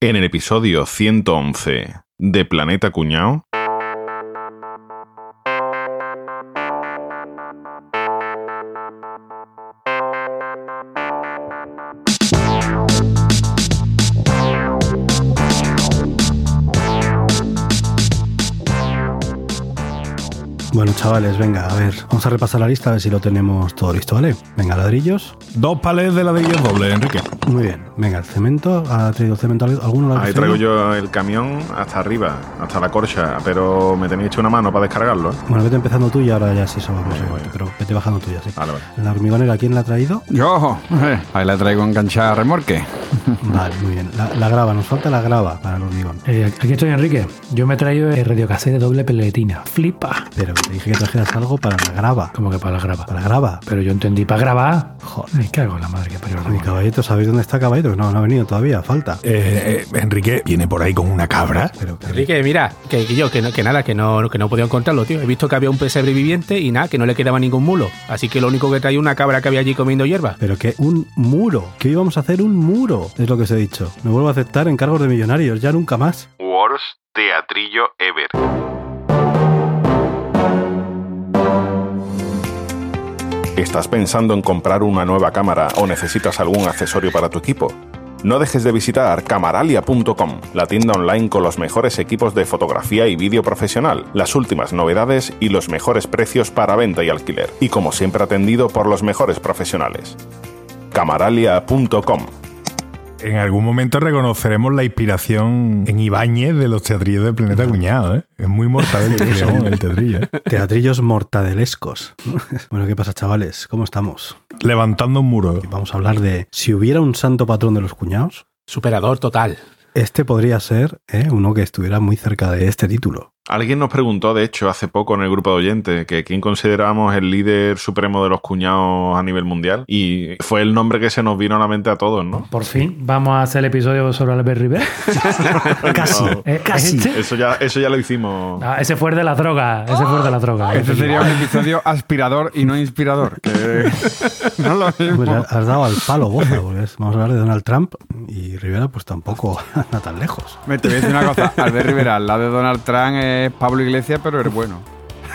En el episodio 111 de Planeta Cuñao. Chavales, venga, a ver, vamos a repasar la lista a ver si lo tenemos todo listo, ¿vale? Venga, ladrillos. Dos palés de ladrillos doble, Enrique. Muy bien, venga, el cemento, ¿ha traído cemento alguno? lo ha Ahí traigo yo el camión hasta arriba, hasta la corcha, pero me tenéis hecho una mano para descargarlo. ¿eh? Bueno, vete empezando tú y ahora ya sí somos pero vete bajando tú ya, sí. Vale, vale. La hormigonera, ¿quién la ha traído? Yo, eh, ahí la traigo enganchada a remorque. Vale, muy bien. La, la grava, nos falta la grava para el hormigón. Eh, aquí estoy, Enrique. Yo me he traído el radiocasete de doble peletina. Flipa. Pero te dije que trajeras algo para la grava. Como que para la grava. Para la grava. Pero yo entendí para grabar. Joder, cago en la madre que parió. Mi caballito, ¿sabéis dónde está caballito? No, no ha venido todavía, falta. Eh, eh, Enrique viene por ahí con una cabra. Pero, que- Enrique, mira, que, que yo, que, no- que nada, que no, que no podía encontrarlo, tío. He visto que había un pesebre viviente y nada, que no le quedaba ningún mulo. Así que lo único que traía una cabra que había allí comiendo hierba. pero que un muro, que hoy vamos a hacer un muro, es lo que os he dicho. No vuelvo a aceptar encargos de millonarios, ya nunca más. Worst Teatrillo Ever. ¿Estás pensando en comprar una nueva cámara o necesitas algún accesorio para tu equipo? No dejes de visitar camaralia.com, la tienda online con los mejores equipos de fotografía y vídeo profesional, las últimas novedades y los mejores precios para venta y alquiler. Y como siempre atendido por los mejores profesionales. camaralia.com En algún momento reconoceremos la inspiración en Ibáñez de los teatrillos del planeta cuñado, ¿eh? Es muy mortadelo el teatrillo. ¿eh? Teatrillos mortadelescos. bueno, ¿qué pasa, chavales? ¿Cómo estamos? Levantando un muro. Vamos a hablar de si hubiera un santo patrón de los cuñados. Superador total. Este podría ser ¿eh? uno que estuviera muy cerca de este título. Alguien nos preguntó, de hecho, hace poco en el grupo de oyentes, que quién considerábamos el líder supremo de los cuñados a nivel mundial. Y fue el nombre que se nos vino a la mente a todos, ¿no? Por fin, vamos a hacer el episodio sobre Albert Rivera. Casi, No, Eh, casi. ¿este? Eso ya, eso ya lo hicimos. Ah, ese fue el de la droga. Ese fue el de la droga. Este sería un episodio aspirador y no inspirador. Que no lo mismo. Pues has dado al palo, Boza, porque es- vamos a hablar de Donald Trump y Rivera pues tampoco anda tan lejos. Me te voy a decir una cosa. Albert Rivera, al lado de Donald Trump es Pablo Iglesias, pero es bueno.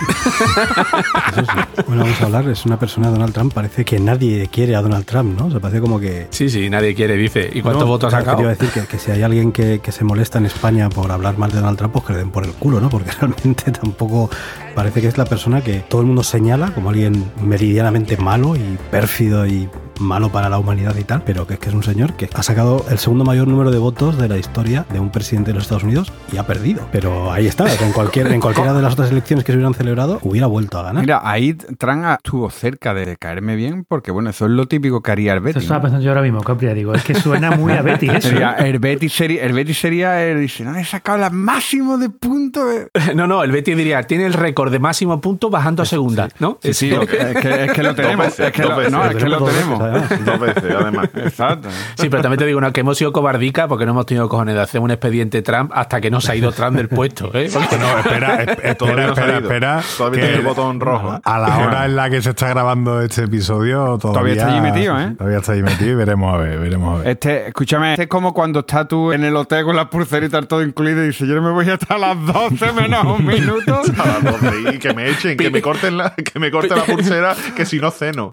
Eso sí. Bueno, vamos a hablar, es una persona de Donald Trump, parece que nadie quiere a Donald Trump, ¿no? Se parece como que... Sí, sí, nadie quiere, dice. ¿Y cuántos No, votos ha sacado? Te iba a decir que, que si hay alguien que, que se molesta en España por hablar mal de Donald Trump, pues que le den por el culo, ¿no? Porque realmente tampoco parece que es la persona que todo el mundo señala como alguien meridianamente malo y pérfido y malo para la humanidad y tal, pero que es que es un señor que ha sacado el segundo mayor número de votos de la historia de un presidente de los Estados Unidos y ha perdido. Pero ahí está, que en, cualquier, en cualquiera de las otras elecciones que se hubieran celebrado hubiera vuelto a ganar. Mira, ahí Trump estuvo cerca de caerme bien, porque bueno, eso es lo típico que haría el Eso Betis. estaba pensando yo ahora mismo, Capri. Digo, es que suena muy a Betty eso. Sería, el Betis sería, el Betis sería, el, dice, no, he sacado la máximo de puntos. eh". No, no, el Betis diría, tiene el récord de máximo puntos bajando a segunda, ¿no? Sí, sí, es que, es que lo tenemos. es que lo, no, es que lo tenemos. Además. Dos veces, además. Exacto. Sí, pero también te digo una, que hemos sido cobardica porque no hemos tenido cojones de hacer un expediente Trump hasta que no se ha ido Trump del puesto, ¿eh? Porque No, espera, espera, no espera, espera. Todavía que tiene el botón rojo. A la hora en la que se está grabando este episodio, todavía, Todavía está allí metido, ¿eh? Todavía está allí metido y veremos a ver, veremos a ver. Este, escúchame, este es como cuando estás tú en el hotel con las pulseritas todo incluido y dices, yo no me voy hasta las 12 menos un minuto. A las 12, y que me echen, que me corten la, que me corten la pulsera, que si no ceno.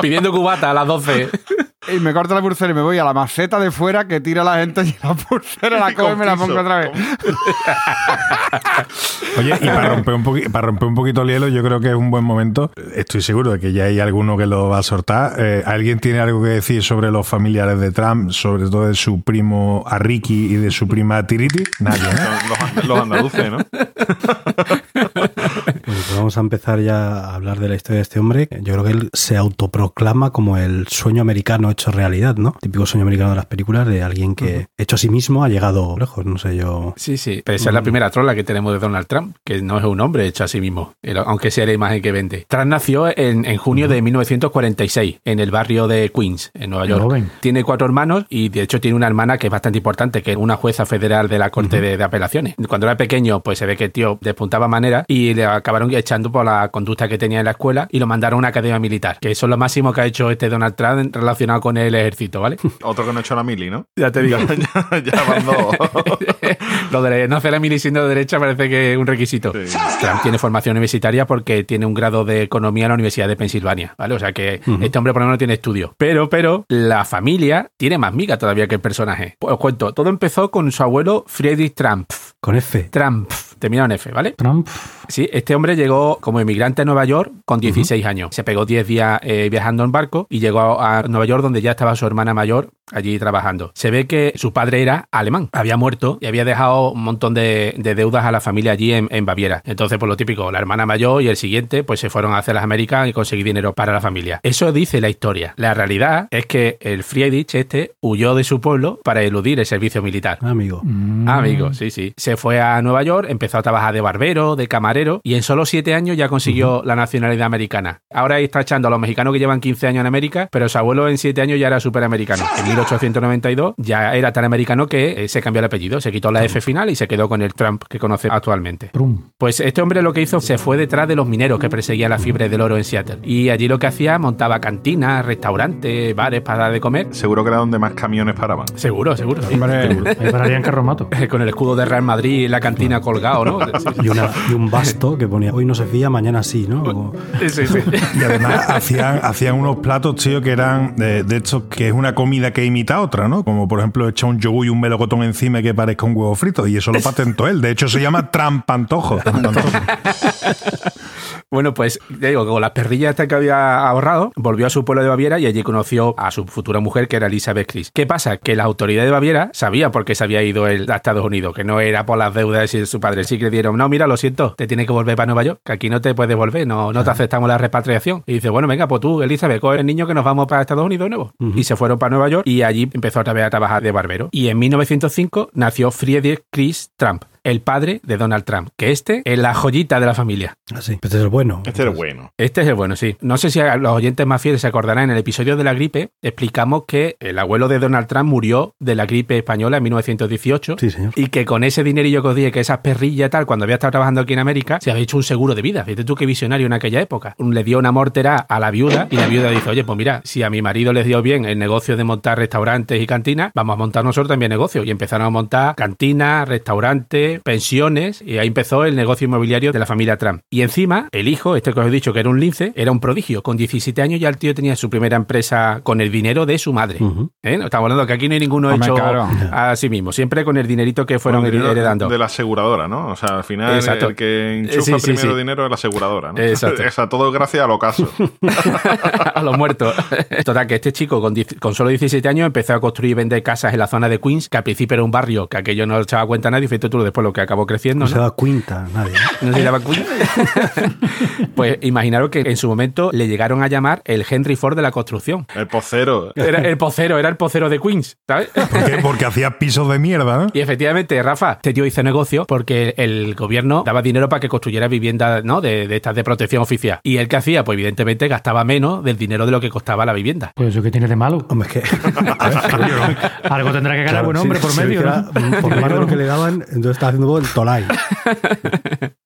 Pidiendo cubata a las 12. y me corto la pulsera y me voy a la maceta de fuera que tira la gente y la pulsera la cojo y me la pongo otra vez. Oye, y para romper, un para romper un poquito el hielo, yo creo que es un buen momento. Estoy seguro de que ya hay alguno que lo va a soltar. Eh, ¿Alguien tiene algo que decir sobre los familiares de Trump, sobre todo de su primo Arriki y de su prima Tiriti? Nadie. Son los, los andaluces, ¿no? Pues vamos a empezar ya a hablar de la historia de este hombre. Yo creo que él se autoproclama como el sueño americano hecho realidad, ¿no? Típico sueño americano de las películas de alguien que, hecho a sí mismo, ha llegado lejos. No sé yo. Sí, sí. Pero esa es la primera trola que tenemos de Donald Trump, que no es un hombre hecho a sí mismo, aunque sea la imagen que vende. Trump nació en, en junio de 1946, en el barrio de Queens, en Nueva York. Joven. Tiene cuatro hermanos y de hecho tiene una hermana que es bastante importante, que es una jueza federal de la Corte de, de Apelaciones. Cuando era pequeño, pues se ve que el tío despuntaba manera y le acabaron echando por la conducta que tenía en la escuela y lo mandaron a una academia militar, que eso es lo máximo que ha hecho este Donald Trump relacionado con el ejército, ¿vale? Otro que no ha hecho la mili, ¿no? Ya te digo. ya, dos. lo de no hacer la mili siendo de derecha parece que es un requisito. Sí. Trump tiene formación universitaria porque tiene un grado de economía en la Universidad de Pensilvania, ¿vale? O sea que este hombre por lo menos tiene estudio. Pero, pero, la familia tiene más miga todavía que el personaje. Pues os cuento, todo empezó con su abuelo Friedrich Trump. Con F. Trump, terminado en F, ¿vale? Trump. Sí, este hombre llegó como inmigrante a Nueva York con 16 años. Se pegó 10 días eh, viajando en barco y llegó a Nueva York donde ya estaba su hermana mayor allí trabajando. Se ve que su padre era alemán, había muerto y había dejado un montón de, de deudas a la familia allí en, en Baviera. Entonces, por lo típico, la hermana mayor y el siguiente pues se fueron hacia las Américas y conseguir dinero para la familia. Eso dice la historia. La realidad es que el Friedrich este huyó de su pueblo para eludir el servicio militar. Amigo. Mm. Amigo, sí, sí. Se fue a Nueva York, empezó a trabajar de barbero, de camarero, y en solo siete años ya consiguió la nacionalidad americana. Ahora está echando a los mexicanos que llevan 15 años en América, pero su abuelo en siete años ya era superamericano. En 1892 ya era tan americano que eh, se cambió el apellido, se quitó la F final y se quedó con el Trump que conoce actualmente. Prum. Pues este hombre lo que hizo se fue detrás de los mineros que perseguían la fiebre del oro en Seattle. Y allí lo que hacía, montaba cantinas, restaurantes, bares para dar de comer. Seguro que era donde más camiones paraban. Seguro, seguro. sí. Ahí pararían carromato. Con el escudo de Real Madrid en la cantina colgado, ¿no? Y, una- y un basto que ponía hoy no se fía, mañana sí, ¿no? Como- sí, sí. sí. Y además hacían, hacían unos platos, tío, que eran de, de estos que es una comida que imita otra, ¿no? Como por ejemplo echar un yogur y un melocotón encima que parezca un huevo frito. Y eso lo patentó él. De hecho, se llama trampantojo. trampantojo. Bueno, pues ya digo, con las perrillas estas que había ahorrado, volvió a su pueblo de Baviera y allí conoció a su futura mujer, que era Elizabeth Chris. ¿Qué pasa? Que las autoridades de Baviera sabían por qué se había ido él a Estados Unidos, que no era por las deudas y su padre. Sí que le dieron, no, mira, lo siento, te tienes que volver para Nueva York, que aquí no te puedes volver, no, no te aceptamos la repatriación. Y dice, bueno, venga, pues tú, Elizabeth, coge el niño que nos vamos para Estados Unidos de nuevo. Y se fueron para Nueva York y allí empezó otra vez a trabajar de barbero. Y en 1905 nació Friedrich Chris Trump, el padre de Donald Trump, que este es la joyita de la familia. Así. Este es el bueno. Este era bueno. Este es el bueno, sí. No sé si a los oyentes más fieles se acordarán, en el episodio de la gripe explicamos que el abuelo de Donald Trump murió de la gripe española en 1918 Sí, señor. y que con ese dinerillo que os dije, que esas perrillas y tal, cuando había estado trabajando aquí en América, se había hecho un seguro de vida. Fíjate tú qué visionario en aquella época. Le dio una mortera a la viuda y la viuda dice, oye, pues mira, si a mi marido les dio bien el negocio de montar restaurantes y cantinas, vamos a montar nosotros también negocio. Y empezaron a montar cantinas, restaurantes, pensiones y ahí empezó el negocio inmobiliario de la familia Trump. Y encima, el hijo, este que os he dicho que era un lince, era un prodigio. Con 17 años ya el tío tenía su primera empresa con el dinero de su madre. ¿Eh? Estamos hablando que aquí no hay ninguno Hombre, hecho claro. a sí mismo, siempre con el dinerito que fueron dinero heredando. De la aseguradora, ¿no? O sea, al final Exacto. el que enchufa sí, sí, primero sí. dinero es la aseguradora, ¿no? Exacto. O sea, todo gracias al ocaso. a los muertos. Total, que este chico con, solo 17 años empezó a construir y vender casas en la zona de Queens, que al principio era un barrio que aquello no echaba cuenta a nadie, fíjate tú después lo que acabó creciendo. No se ¿no? da cuenta nadie. ¿no? ¿No se llama Queens? pues imaginaros que en su momento le llegaron a llamar el Henry Ford de la construcción. El pocero. Era el pocero, era el pocero de Queens, ¿sabes? ¿Por qué? Porque hacía pisos de mierda, ¿no? Y efectivamente, Rafa, este tío hizo negocio porque el gobierno daba dinero para que construyera viviendas ¿no? de, de estas de protección oficial. ¿Y él qué hacía? Pues evidentemente gastaba menos del dinero de lo que costaba la vivienda. Pues eso que tiene de malo. Hombre, es que. Algo tendrá que ganar Claro, buen sí, hombre por medio, ¿no? Por más de lo que le daban, entonces está el tolai.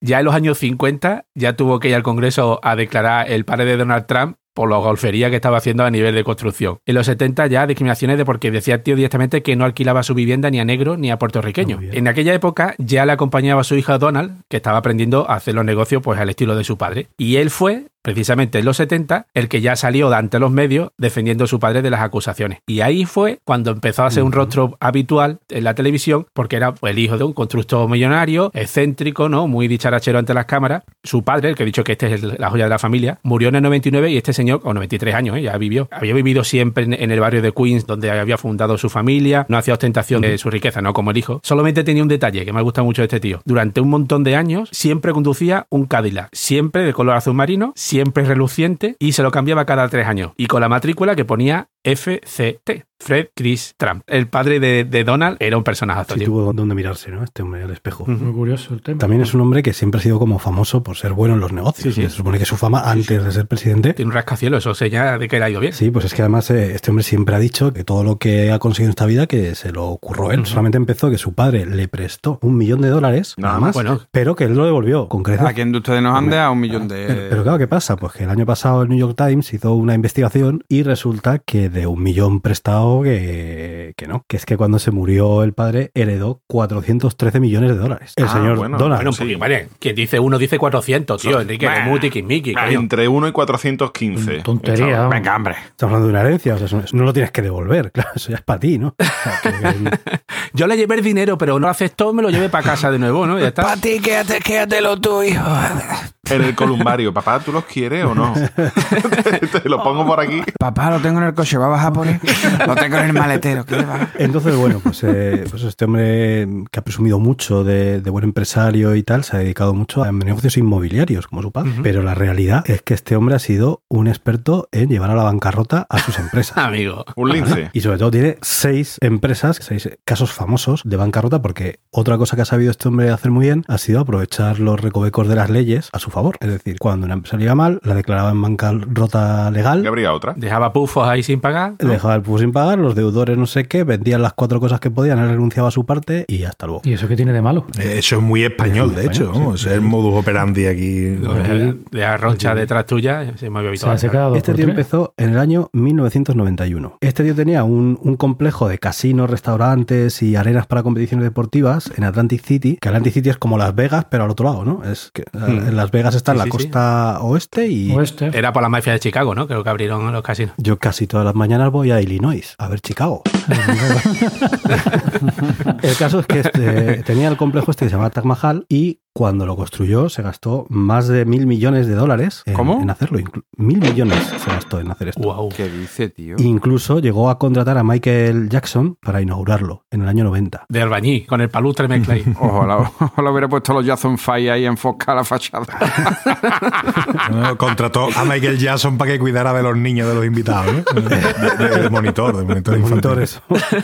Ya en los años 50 ya tuvo que ir al Congreso a declarar el padre de Donald Trump por la golfería que estaba haciendo a nivel de construcción. En los 70 ya discriminaciones de porque decía el tío directamente que no alquilaba su vivienda ni a negro ni a puertorriqueño. En aquella época ya le acompañaba a su hija Donald, que estaba aprendiendo a hacer los negocios pues al estilo de su padre. Y él fue precisamente en los 70, el que ya salió de ante los medios defendiendo a su padre de las acusaciones. Y ahí fue cuando empezó a ser un rostro habitual en la televisión, porque era pues, el hijo de un constructor millonario, excéntrico, ¿no? Muy dicharachero ante las cámaras. Su padre, el que he dicho que este es el- la joya de la familia, murió en el 99 y este señor, con 93 años, ¿eh? ya vivió. Había vivido siempre en, en el barrio de Queens, donde había fundado su familia, no hacía ostentación de su riqueza, no como el hijo. Solamente tenía un detalle que me gusta mucho de este tío. Durante un montón de años siempre conducía un Cadillac, siempre de color azul marino, siempre reluciente y se lo cambiaba cada tres años. Y con la matrícula que ponía FCT. Fred Chris Trump. El padre de, de Donald era un personaje. Sí tuvo donde mirarse, ¿no? Este hombre al espejo. Muy curioso el tema. También es un hombre que siempre ha sido como famoso por ser bueno en los negocios. Sí, sí. Se supone que su fama antes de ser presidente. Tiene un rascacielos, eso señala de que le ha ido bien. Sí, pues es que además eh, este hombre siempre ha dicho que todo lo que ha conseguido en esta vida que se lo ocurrió él. Solamente empezó que su padre le prestó un millón de dólares, nada Nada más. Bueno. pero que él lo devolvió con creces. ¿A quién de ustedes nos han dejado un millón de...? Pero, pero claro, ¿qué pasa? Pues que el año pasado el New York Times hizo una investigación y resulta que de un millón prestado que, que no. Que es que cuando se murió el padre heredó 413 millones de dólares. El Ah, señor bueno. Donald. Bueno, Sí. porque, vale, quien dice uno dice 400, tío. Enrique, coño. Entre 1 y 415. Tontería. Venga, hombre. Estamos hablando de una herencia, o sea, eso no lo tienes que devolver, claro, eso ya es para ti, ¿no? O sea, que- Yo le llevé el dinero, pero no aceptó, me lo llevé para casa de nuevo, ¿no? Ya está. ti, quédate, quédatelo tú, hijo. En el columbario, papá, ¿tú los quieres o no? Te lo pongo por aquí. Papá, lo tengo en el coche, ¿va a bajar por él? Lo tengo en el maletero, ¿qué va? Entonces, bueno, pues, eh, pues este hombre que ha presumido mucho de, de buen empresario y tal, se ha dedicado mucho a negocios inmobiliarios, como su padre. Pero la realidad es que este hombre ha sido un experto en llevar a la bancarrota a sus empresas. Amigo. Un lince. Y sobre todo tiene seis empresas, seis casos famosos de bancarrota, porque otra cosa que ha sabido este hombre hacer muy bien ha sido aprovechar los recovecos de las leyes a su favor. Es decir, cuando una empresa le iba mal, la declaraba en bancarrota legal, ¿Y habría otra? Dejaba pufos ahí sin pagar. ¿no? dejaba el pub sin pagar, los deudores no sé qué, vendían las cuatro cosas que podían, él renunciaba a su parte y hasta luego. ¿Y eso qué tiene de malo? Eh, Eso es muy español, de hecho. Es el modus operandi aquí. De, de arroncha detrás tuya, se me había Este tío tres. empezó en el año 1991. Este tío tenía un, un complejo de casinos, restaurantes y arenas para competiciones deportivas en Atlantic City, que Atlantic City es como Las Vegas, pero al otro lado, ¿no? Es que en Las Vegas está en Sí, la sí, sí. costa oeste y Oeste. Era por la mafia de Chicago, ¿no? Creo que abrieron los casinos. yo casi todas las mañanas voy a Illinois a ver Chicago. el caso es que este- tenía el complejo este que se llama Taj Mahal y cuando lo construyó se gastó más de mil millones de dólares en, ¿Cómo? en hacerlo. Inclu- Mil millones se gastó en hacer esto. Wow. ¿Qué dice, tío? Incluso llegó a contratar a Michael Jackson para inaugurarlo en el año 90. De albañí, con el palustre ahí. Ojalá, ojalá hubiera puesto los Jackson Five ahí enfocar la fachada. ¿no? Contrató a Michael Jackson para que cuidara de los niños de los invitados, ¿no? De, de- de monitor, de monitor monitores.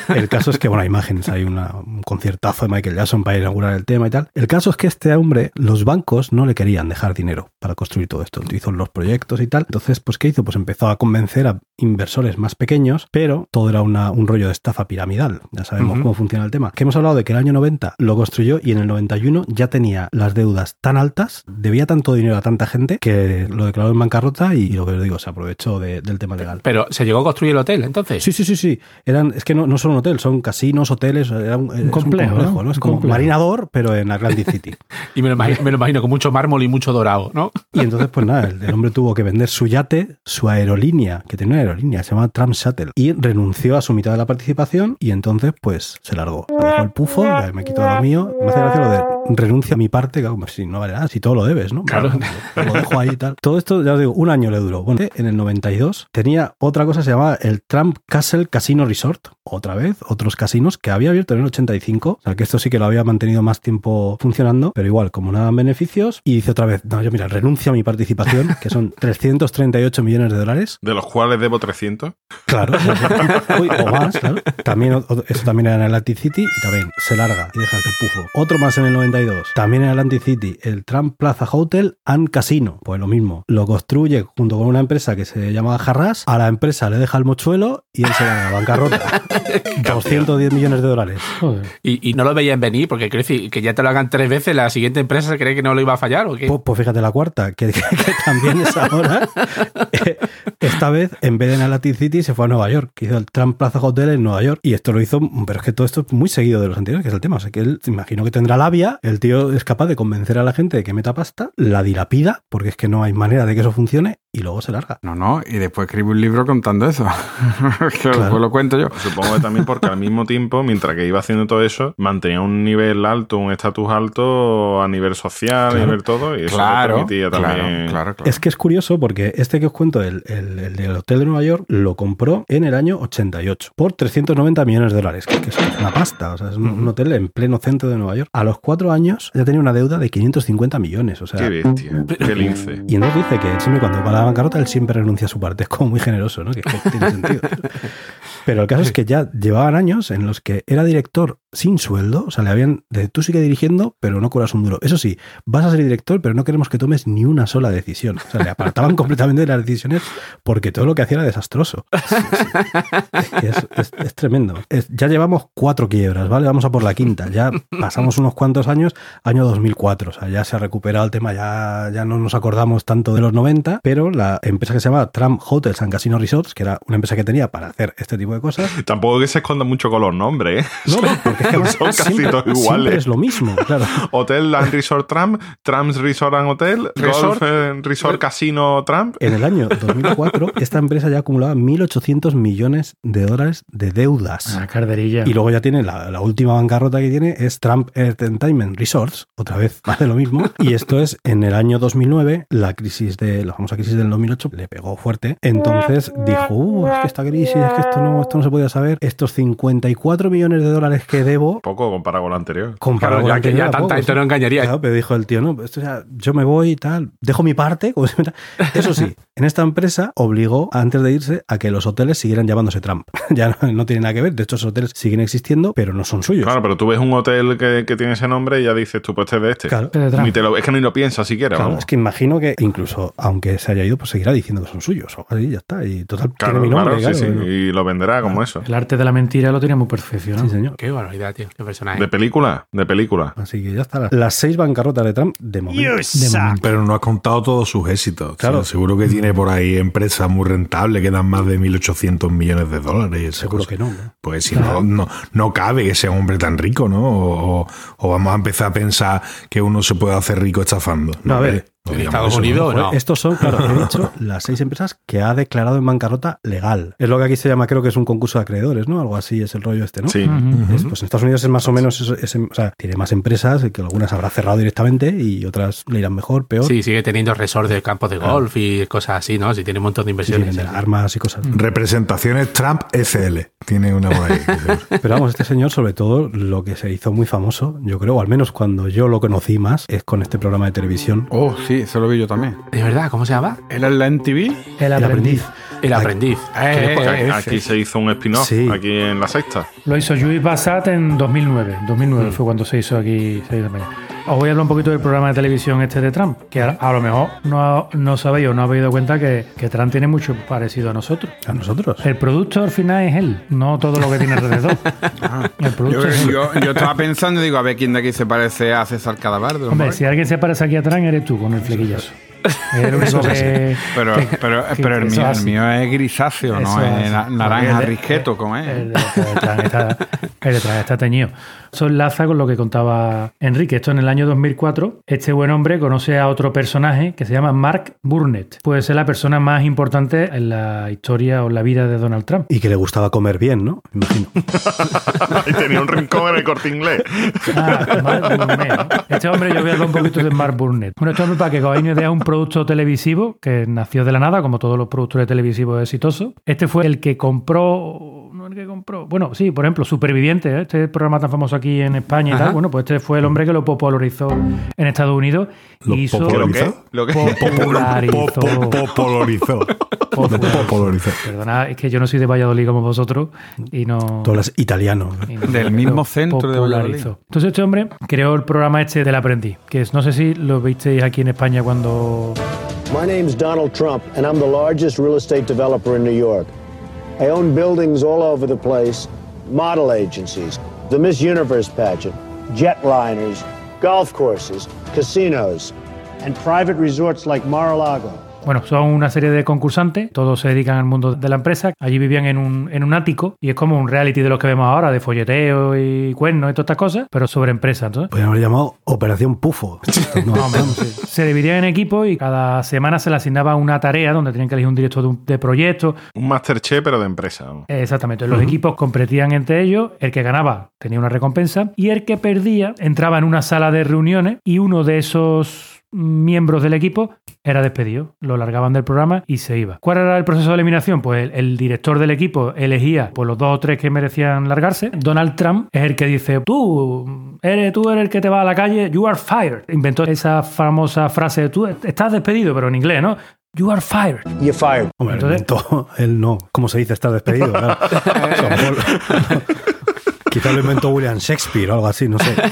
El caso es que, bueno, hay imágenes, hay una- un conciertazo de Michael Jackson para inaugurar el tema y tal. El caso es que este hombre, los bancos no le querían dejar dinero para construir todo esto. Hizo los proyectos y tal. Entonces, pues, ¿qué hizo? Pues empezó a convencer a inversores más pequeños, pero todo era una- un rollo de estafa piramidal. Ya sabemos cómo funciona el tema. Que hemos hablado de que el año 90 lo construyó y en el 91 ya tenía las deudas tan altas, debía tanto dinero a tanta gente que lo declaró en bancarrota y, lo que os digo, se aprovechó de- del tema legal. Pero se llegó a construir el hotel, entonces. Sí, sí, sí, sí. Eran, es que no, no son un hotel, son casinos, hoteles, era un, complejo, ¿no? ¿no? Es Un como complejo. marinador, pero en Atlantic City. Y me lo, imagino, me lo imagino con mucho mármol y mucho dorado, ¿no? Y entonces, pues nada, el, el hombre tuvo que vender su yate, su aerolínea, que tenía una aerolínea, se llama Trump Shuttle, y renunció a su mitad de la participación y entonces, pues, se largó. Se dejó el pufo, me quitó lo mío. Me hace gracia lo de renuncia a mi parte, como si no vale nada, si todo lo debes, ¿no? Claro. Lo, dejo ahí y tal. Todo esto, ya os digo, un año le duró. Bueno, en el 92 tenía otra cosa, se llamaba el Trump Castle Casino Resort. Otra vez, otros casinos que había abierto en el 85. O sea, que esto sí que lo había mantenido más tiempo funcionando, pero igual, como nada beneficios. Y dice otra vez, no, yo mira, renuncio a mi participación, que son 338 millones de dólares. De los cuales debo 300. Claro, Uy, o más, claro. También, eso también era en Atlantic City y también se larga y deja el pufo. Otro más en el 92, también en Atlantic City, el Trump Plaza Hotel and Casino. Pues lo mismo, lo construye junto con una empresa que se llama Jarras, a la empresa le deja el mochuelo y él se larga a bancarrota. 210 millones de dólares. Joder. Y, y no lo veían venir, porque quiero decir, que ya te lo hagan tres veces, la siguiente empresa se cree que no lo iba a fallar, ¿o qué? Pues, pues fíjate la cuarta, que, que- que también es ahora. Eh, Esta vez, en vez de en Atlantic City, se fue a Nueva York, que hizo el Trump Plaza Hotel en Nueva York. Y esto lo hizo, pero es que todo esto es muy seguido de los anteriores, que es el tema. O sea, que él, imagino que tendrá labia, el tío es capaz de convencer a la gente de que meta pasta, la dilapida, porque es que no hay manera de que eso funcione, y luego se larga. No, no, y después escribo un libro contando eso. que Claro. después lo cuento yo. Supongo que también porque al mismo tiempo, mientras que iba haciendo todo eso, mantenía un nivel alto, un estatus alto a nivel social, a nivel todo, y eso le Claro, permitía claro, también. claro, claro. Es que es curioso porque este que os cuento, el, el- el del Hotel de Nueva York, lo compró en el año 88 por 390 millones de dólares, que, es una pasta, o sea, es un, un hotel en pleno centro de Nueva York. A los cuatro años ya tenía una deuda de 550 millones, o sea... Qué bestia, qué lince. Y entonces dice que siempre cuando va bancarrota, él siempre renuncia a su parte. Es como muy generoso, ¿no? Que, tiene sentido. Pero el caso es que ya llevaban años en los que era director sin sueldo, o sea, le habían, de, tú sigue dirigiendo, pero no cobras un duro. Eso sí, vas a ser director, pero no queremos que tomes ni una sola decisión. O sea, le apartaban completamente de las decisiones porque todo lo que hacía era desastroso. Es, tremendo. Ya llevamos cuatro quiebras, ¿vale? Vamos a por la quinta. Ya pasamos unos cuantos años, año 2004. O sea, ya se ha recuperado el tema, ya, ya no nos acordamos tanto de los 90, pero la empresa que se llamaba Trump Hotels and Casino Resorts, que era una empresa que tenía para hacer este tipo de cosas, Tampoco que se esconda mucho con los nombres, ¿eh? no, no, porque es que además Son casi siempre- todos siempre iguales. es lo mismo, claro. Hotel and Resort Trump, Trumps Resort and Hotel, Resort. Golf eh, Resort Casino Trump. En el año 2004, esta empresa ya acumulaba 1.800 millones de dólares de deudas. Ah, carderilla. Y luego ya tiene la, la última bancarrota que tiene es Trump Entertainment Resorts, otra vez más de lo mismo. Y esto es en el año 2009, la crisis de la famosa crisis del 2008 le pegó fuerte. Entonces dijo, uh, es que esta crisis, es que esto no, esto no se podía saber. Estos 54 millones de dólares que debo, Poco comparado con lo anterior. comparado Claro, con ya la que anterior, ya tanta poco, gente sí. no engañaría. Claro, pero dijo el tío, no, esto ya, yo me voy y tal, dejo mi parte. como si fuera- Eso sí, en esta empresa obligó antes de irse a que los hoteles siguieran llamándose Trump. ya no, no tiene nada que ver, de hecho esos hoteles siguen existiendo, pero no son suyos. Claro, pero tú ves un hotel que, que tiene ese nombre y ya dices, tú pues este es de este. Claro. De Trump. Ni te lo- es que ni lo piensas siquiera, Claro, vamos. es que imagino que incluso aunque se haya ido, pues seguirá diciendo que son suyos así, ya está. Y total, Claro, tiene mi nombre, claro, sí, claro. sí, y lo venderá como eso. El arte de la mentira lo tiene muy perfeccionado. Sí, señor. Qué barbaridad, tío. Qué personaje. De película, de película. Así que ya está. Las seis bancarrotas de Trump de momento. De momento. Pero no has contado todos sus éxitos. O sea, Claro. seguro que tiene por ahí empresas muy rentables que dan más de 1.800 millones de dólares. Seguro que no. ¿no? Pues si no, no, no cabe que sea un hombre tan rico, ¿no? O, o- o vamos a empezar a pensar que uno se puede hacer rico estafando. No, a ver, Estados. Unidos, no. Estos son, claro, he dicho las seis empresas que ha declarado en bancarrota legal. Es lo que aquí se llama, creo que es un concurso de acreedores, ¿no? Algo así es el rollo este, ¿no? Sí. Ujú. Es, pues en Estados Unidos es más o menos, eso, es- o sea, tiene más empresas, que algunas habrá cerrado directamente y otras le irán mejor, peor. Sí, sigue teniendo resort de campos de golf y cosas así, ¿no? Si tiene un montón de Sí, inversiones. sí. armas y cosas. Representaciones Trump SL. Tiene una por ahí. Pero vamos, este señor, sobre todo, lo que se hizo muy famoso, yo creo, o al menos cuando yo lo conocí más, es con este programa de televisión. Oh, sí, eso lo vi yo también. ¿De verdad? ¿Cómo se llama? ¿Era la MTV? El El aprendiz. El aprendiz. Eh, Porque eh, aquí se hizo un spin-off, Sí. aquí en la sexta. Lo hizo Luis Bassat en 2009. 2009 fue cuando se hizo aquí. se hizo. Os voy a hablar un poquito del programa de televisión este de Trump, que a, a lo mejor no, no sabéis o no habéis dado cuenta que, que Trump tiene mucho parecido a nosotros. A nosotros. El producto al final es él, no todo lo que tiene alrededor. El Yo, producto es él. yo- yo estaba pensando y digo, a ver quién de aquí se parece a César Calabardo. Hombre, si alguien se parece aquí atrás, eres tú con el flequillazo. Es el único que. Pero, que- pero, que- pero el, mío, el mío es grisáceo, Eso no es naranja El risqueto, como es. El de el está teñido. Eso enlaza con lo que contaba Enrique. Esto en el año 2004. Este buen hombre conoce a otro personaje que se llama Mark Burnett. Puede ser la persona más importante en la historia o en la vida de Donald Trump. Y que le gustaba comer bien, ¿no? Me Imagino. y tenía un rincón en el corte inglés. Ah, Mark Burnett. ¿no? Este hombre, yo voy a hablar un poquito de Mark Burnett. Bueno, este hombre, para que cogáis una idea, es un producto televisivo que nació de la nada, como todos los productores televisivos exitosos. Este fue el que compró. Que compró. Bueno, sí, por ejemplo, Superviviente, ¿eh? este programa tan famoso aquí en España y Ajá. tal. Bueno, pues este fue el hombre que lo popularizó en Estados Unidos. ¿Lo y hizo. ¿Lo popularizó? ¿Lo qué? Popularizó. Po- po- Popularizó. Popularizó. Perdona, es que yo no soy de Valladolid como vosotros y no. Tú hablas italiano. y no- Del mismo centro de. Valladolid. Entonces este hombre creó el programa este del aprendiz, que es, no sé si lo visteis aquí en España cuando... My name's Donald Trump, and I'm the largest real estate developer in New York. I own buildings all over the place, model agencies, the Miss Universe pageant, jetliners, golf courses, casinos, and private resorts like Mar-a-Lago. Bueno, son una serie de concursantes, todos se dedican al mundo de la empresa. Allí vivían en un, en un ático y es como un reality de los que vemos ahora, de folleteo y cuernos y todas estas cosas, pero sobre empresas. Entonces, Podrían haber llamado Operación Pufo. No, No, hombre, se- se dividían en equipos y cada semana se le asignaba una tarea donde tenían que elegir un director de, un- de proyecto. Un Masterchef, pero de empresa. ¿no? Exactamente. Los equipos competían entre ellos. El que ganaba tenía una recompensa y el que perdía entraba en una sala de reuniones y uno de esos miembros del equipo era despedido. Lo largaban del programa y se iba. ¿Cuál era el proceso de eliminación? Pues el, el director del equipo elegía por los dos o tres que merecían largarse. Donald Trump es el que dice, tú eres, tú eres el que te va a la calle, you are fired. Inventó esa famosa frase, tú estás despedido, pero en inglés, ¿no? You are fired. You're fired. Hombre, Entonces- inventó él no. ¿Cómo se dice estar despedido? Claro. Quizá lo inventó William Shakespeare o algo así, no sé.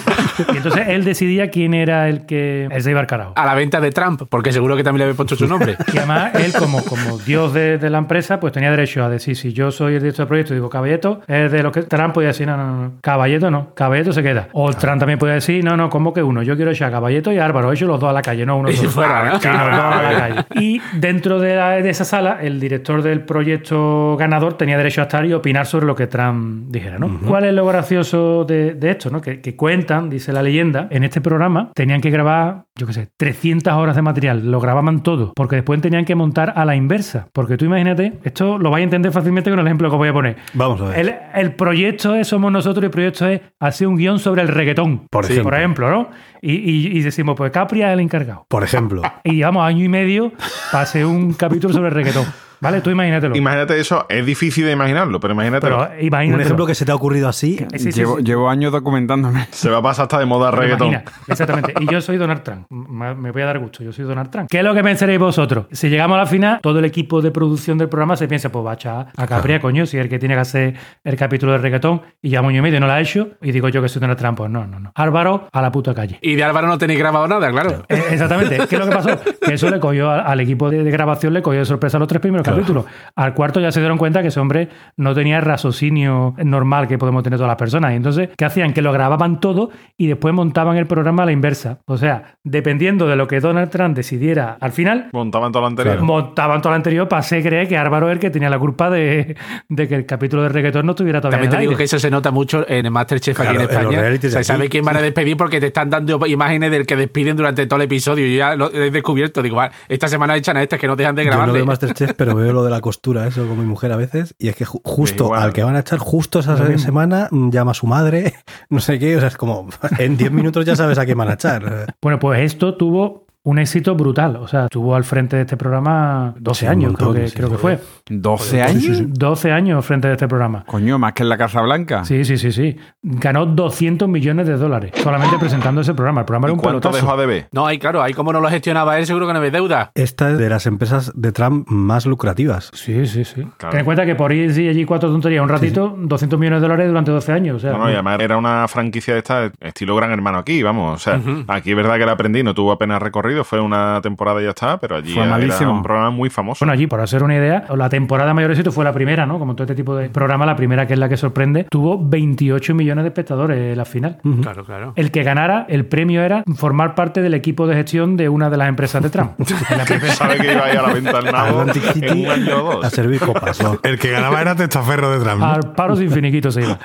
Y entonces él decidía quién era el que él se iba al carajo. A la venta de Trump, porque seguro que también le había puesto su nombre. Y además él, como, como dios de, de la empresa, pues tenía derecho a decir, si yo soy el director del proyecto y digo Caballeto, es de lo que Trump podía decir, no, no, no, Caballeto no, Caballeto se queda. O Trump también puede decir, no, no, ¿cómo que uno? Yo quiero echar a Caballeto y a Álvaro, ellos los dos a la calle, no uno Y solo. fuera, ¿no? Sí, los dos a la calle. Y dentro de, la- de esa sala, el director del proyecto ganador tenía derecho a estar y opinar sobre lo que Trump dijera, ¿no? ¿Cuál es lo gracioso de, de esto, no? Que, que cuentan, dice la leyenda, en este programa tenían que grabar, yo qué sé, 300 horas de material, lo grababan todo, porque después tenían que montar a la inversa. Porque tú imagínate, esto lo vais a entender fácilmente con el ejemplo que os voy a poner. Vamos a ver. El, el proyecto es Somos Nosotros y el proyecto es hacer un guion sobre el reggaetón. Por ejemplo. Por ejemplo, ¿no? Y, y- y decimos, pues Capri es el encargado. Por ejemplo. Y llevamos año y medio para hacer un capítulo sobre el reggaetón. ¿Vale? Tú imagínatelo. Imagínate eso, es difícil de imaginarlo, pero imagínate. Pero imagínatelo. Un ejemplo que se te ha ocurrido así. Sí, sí, llevo, sí. llevo años documentándome. Se va a pasar hasta de moda Pero reggaetón. imagina, exactamente. Y yo soy Donald Trump. Me voy a dar gusto. Yo soy Donald Trump. ¿Qué es lo que pensaréis vosotros? Si llegamos a la final, todo el equipo de producción del programa se piensa, pues va a echar a Capri, coño, si es el que tiene que hacer el capítulo de reggaetón y ya año y medio no lo ha hecho y digo yo que soy Donald Trump. Pues no, no, no. Álvaro a la puta calle. Y de Álvaro no tenéis grabado nada, claro. Eh, Exactamente. ¿Qué es lo que pasó? Que eso le cogió al, al equipo de, de grabación, le cogió de sorpresa los tres primeros capítulos. Al cuarto ya se dieron cuenta que ese hombre no tenía el raciocinio normal que podemos tener todas las personas. Y entonces, ¿qué hacían? Que lo grababan todo y después montaban el programa a la inversa. O sea, dependiendo de lo que Donald Trump decidiera al final, Montaban todo lo anterior. montaban todo lo anterior para hacer creer que Álvaro es el que tenía la culpa de, de que el capítulo de reggaetón no estuviera todavía También en te el digo aire. que eso se nota mucho en el Masterchef aquí Claro, en en España. de Se sabe aquí. quién van a despedir porque te están dando imágenes del que despiden durante todo el episodio. Yo ya lo he descubierto. Digo, "Ah, esta semana echan a este que no dejan de Yo no veo Masterchef, pero veo lo de la costura, eso con mi mujer a veces. Y es que ju- justo Igual. al que van a echar justo esa semana, mm, llama a su madre, no sé qué. O sea, es como en 10 minutos ya sabes a quién van a echar. Bueno, pues esto tuvo un éxito brutal. O sea, estuvo al frente de este programa 12 Sí, un años, montón, creo que, sí, creo que fue. ¿12 años? 12 años al frente de este programa. Coño, más que en la Casa Blanca. Sí, sí, sí, sí. Ganó 200 millones de dólares solamente presentando ese programa. El programa era ¿Y un cuánto pelotazo. dejó a? No, ahí claro, ahí como no lo gestionaba él, seguro que no había deuda. Esta es de las empresas de Trump más lucrativas. Sí, sí, sí. Claro. Ten en cuenta que por ir sí, allí cuatro tonterías un ratito, 200 millones de dólares durante 12 años. O sea, No, no, y además era una franquicia de esta, estilo Gran Hermano aquí, vamos. O sea, aquí es verdad que la aprendí, no tuvo apenas recorrido, fue una temporada y ya está, pero allí Fue era malísimo. un programa muy famoso. Bueno, allí, por hacer una idea, la temporada de mayor éxito fue la primera, ¿no? Como todo este tipo de programa, la primera que es la que sorprende, tuvo 28 millones de espectadores la final. Claro, claro. El que ganara, el premio era formar parte del equipo de gestión de una de las empresas de Trump. Sabe que iba a ir a la venta al nabo en un año o a dos. servir copas. ¿no? El que ganaba era Testaferro de Trump. ¿no? Al paro sin finiquito se iba.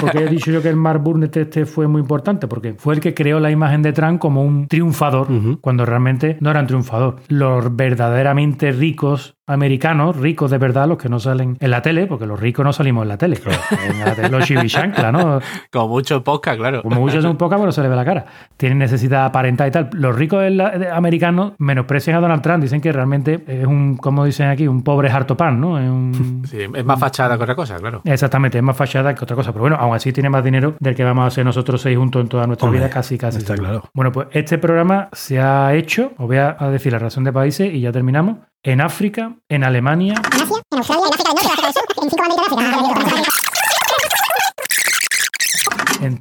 Porque he dicho yo que el Mark Burnett este fue muy importante, porque fue el que creó la imagen de Trump como un triunfador, cuando realmente no era un triunfador. Los verdaderamente ricos americanos, ricos de verdad, los que no salen en la tele, porque los ricos no salimos en la tele. En la tele, los chivichancla, ¿no? Como mucho podcast, claro. Como muchos son pocas, pero se le ve la cara. Tienen necesidad aparentar y tal. Los ricos americanos menosprecian a Donald Trump, dicen que realmente es un, como dicen aquí, un pobre harto pan, ¿no? Es un, Sí, es más fachada que otra cosa, claro. Exactamente, es más fachada que otra cosa. Pero bueno, aún así tiene más dinero del que vamos a hacer nosotros seis juntos en toda nuestra Hombre, vida, casi, casi. está claro. Bueno, pues este programa se ha hecho, os voy a a decir la razón de países y ya terminamos. En África, en Alemania, en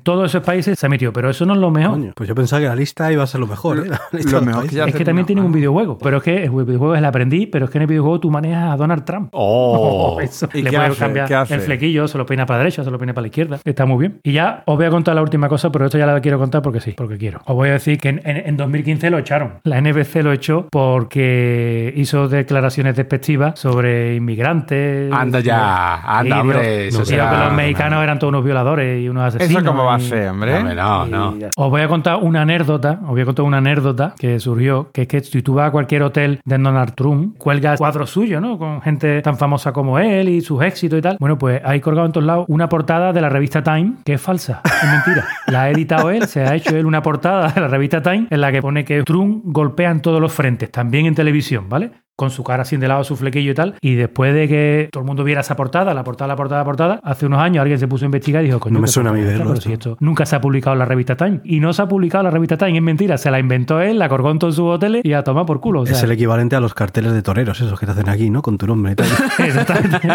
todos esos países se emitió, pero eso no es lo mejor. Coño, pues yo pensaba que la lista iba a ser lo mejor. ¿eh? Lo mejor que ya Es que también tienen un videojuego, pero es que el videojuego es el aprendí, pero es que en el videojuego tú manejas a Donald Trump. Oh. Eso. ¿Y Le qué puedes hace? cambiar ¿Qué hace? el flequillo, se lo peina para la derecha, se lo peina para la izquierda. Está muy bien. Y ya os voy a contar la última cosa, pero esto ya la quiero contar porque sí, porque quiero. Os voy a decir que en, en- en 2015 lo echaron. La NBC lo echó porque hizo declaraciones despectivas sobre inmigrantes. Anda ya, anda, hombre. Que los mexicanos eran todos unos violadores y unos asesinos. ¿Eso cómo va a ser, hombre? No, no. Os voy a contar una anécdota, os voy a contar una anécdota que surgió, que es que si tú vas a cualquier hotel de Donald Trump, cuelga cuadros suyos, ¿no? Con gente tan famosa como él y sus éxitos y tal. Bueno, pues hay colgado en todos lados una portada de la revista Time que es falsa, es mentira. La ha editado él, se ha hecho él una portada de la revista Time en la que pone que Trump golpea en todos los frentes, también en televisión, ¿vale? Con su cara así de lado, su flequillo y tal. Y después de que todo el mundo viera esa portada, la portada, la portada, la portada, hace unos años alguien se puso a investigar y dijo, coño, No me ¿qué suena a mí verlo Pero si esto. nunca se ha publicado en la revista Time. Y no se ha publicado en la revista Time, es mentira. Se la inventó él, la colgó en todos sus hoteles y a tomar por culo. O sea, es el equivalente a los carteles de toreros, esos que te hacen aquí, ¿no? Con tu nombre y tal. Exactamente.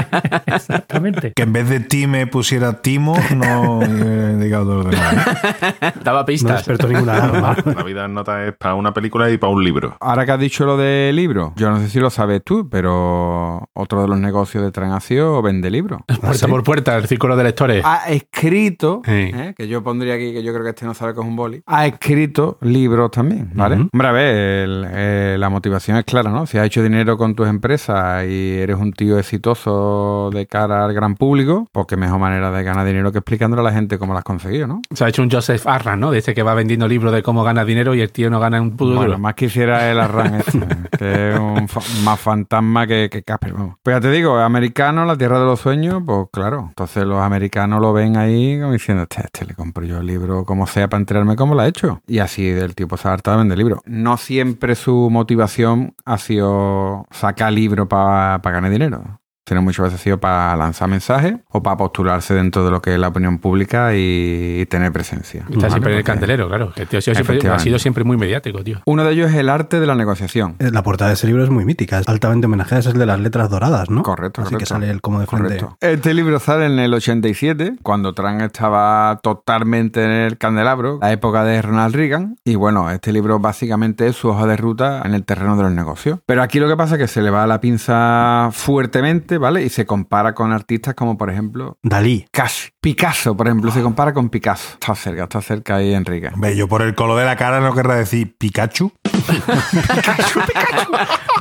Exactamente. Que en vez de Time pusiera Timo, no he indicado todo lo demás. Daba No pistas. despertó ninguna alarma. La vida en nota es para una película y para un libro. Ahora que has dicho lo de libros, yo no sé si lo sabes tú, pero otro de los negocios de sido vende libros. puerta por puerta, el círculo de lectores. Ha escrito, Sí. ¿eh? que yo pondría aquí, que yo creo que este no sabe que es un boli, ha escrito libros también, ¿vale? Hombre, a ver, el- eh, la motivación es clara, ¿no? Si has hecho dinero con tus empresas y eres un tío exitoso de cara al gran público, pues qué mejor manera de ganar dinero que explicándole a la gente cómo lo has conseguido, ¿no? Se ha hecho un Joseph Arran, ¿no? De ese que va vendiendo libros de cómo gana dinero y el tío no gana un puto Bueno, duro. más quisiera el Arran este, que es un más fantasma que, que Casper, vamos. Pues ya te digo, americano, la tierra de los sueños, pues claro. Entonces los americanos lo ven ahí como diciendo, este, este le compro yo el libro como sea para enterarme cómo lo ha hecho. Y así del tipo se ha hartado de vender libros. No siempre su motivación ha sido sacar libros para ganar dinero. Veces ha sido para lanzar mensajes o para postularse dentro de lo que es la opinión pública y, y tener presencia. Está siempre en el candelero, claro. El tío ha sido, siempre, ha Efectivamente. sido siempre muy mediático, tío. Uno de ellos es el arte de la negociación. Eh, La portada de ese libro es muy mítica, es altamente homenajeada, es el de las letras doradas, ¿no? Correcto, Así que correcto. sale él como de frente. Correcto. Este libro sale en el 87, cuando Trump estaba totalmente en el candelabro, la época de Ronald Reagan. Y bueno, este libro básicamente es su hoja de ruta en el terreno de los negocios. Pero aquí lo que pasa es que se le va la pinza fuertemente, ¿vale? Y se compara con artistas como, por ejemplo, Dalí. casi Picasso, por ejemplo, se compara con Picasso. Está cerca, está cerca ahí Enrique. Hombre, yo por el color de la cara no querrá decir Pikachu.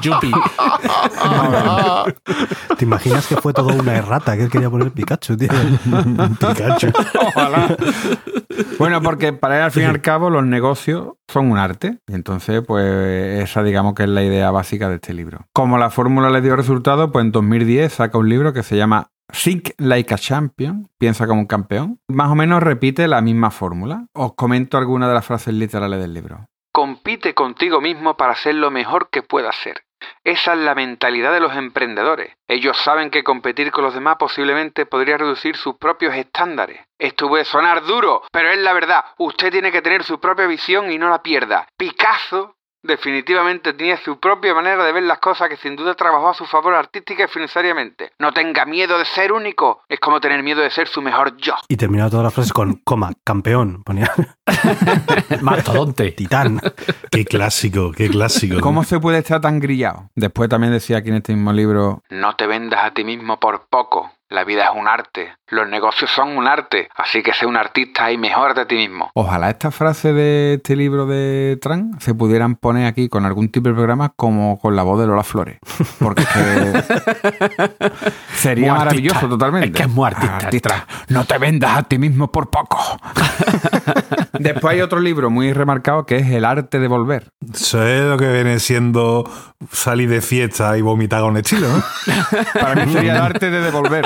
Yupi. ¿Te imaginas que fue todo una errata que él quería poner Pikachu, tío? Pikachu. Ojalá. Bueno, porque para él, al fin y al cabo, los negocios son un arte. Y entonces, pues, esa digamos que es la idea básica de este libro. Como la fórmula le dio resultado, pues en 2010 saca un libro que se llama Think Like a Champion, piensa como un campeón. Más o menos repite la misma fórmula. Os comento algunas de las frases literales del libro. Compite contigo mismo para ser lo mejor que puedas ser. Esa es la mentalidad de los emprendedores. Ellos saben que competir con los demás posiblemente podría reducir sus propios estándares. Esto puede sonar duro, pero es la verdad. Usted tiene que tener su propia visión y no la pierda. Picasso definitivamente tenía su propia manera de ver las cosas que sin duda trabajó a su favor artística y financieramente. No tenga miedo de ser único. Es como tener miedo de ser su mejor yo. Y terminaba todas las frases con coma, campeón. Ponía Mastodonte. titán. Qué clásico, qué clásico. ¿Cómo se puede estar tan grillado? Después también decía aquí en este mismo libro, no te vendas a ti mismo por poco. La vida es un arte. Los negocios son un arte. Así que sé un artista y mejor de ti mismo. Ojalá esta frase de este libro de Tran se pudieran poner aquí con algún tipo de programa como con la voz de Lola Flores. Porque es que sería Muy maravilloso artista. totalmente. Es que es muy artista, No te vendas a ti mismo por poco. Después hay otro libro muy remarcado que es El arte de volver. Eso es lo que viene siendo salir de fiesta y vomitar con estilo, ¿no? Para mí sería el arte de devolver.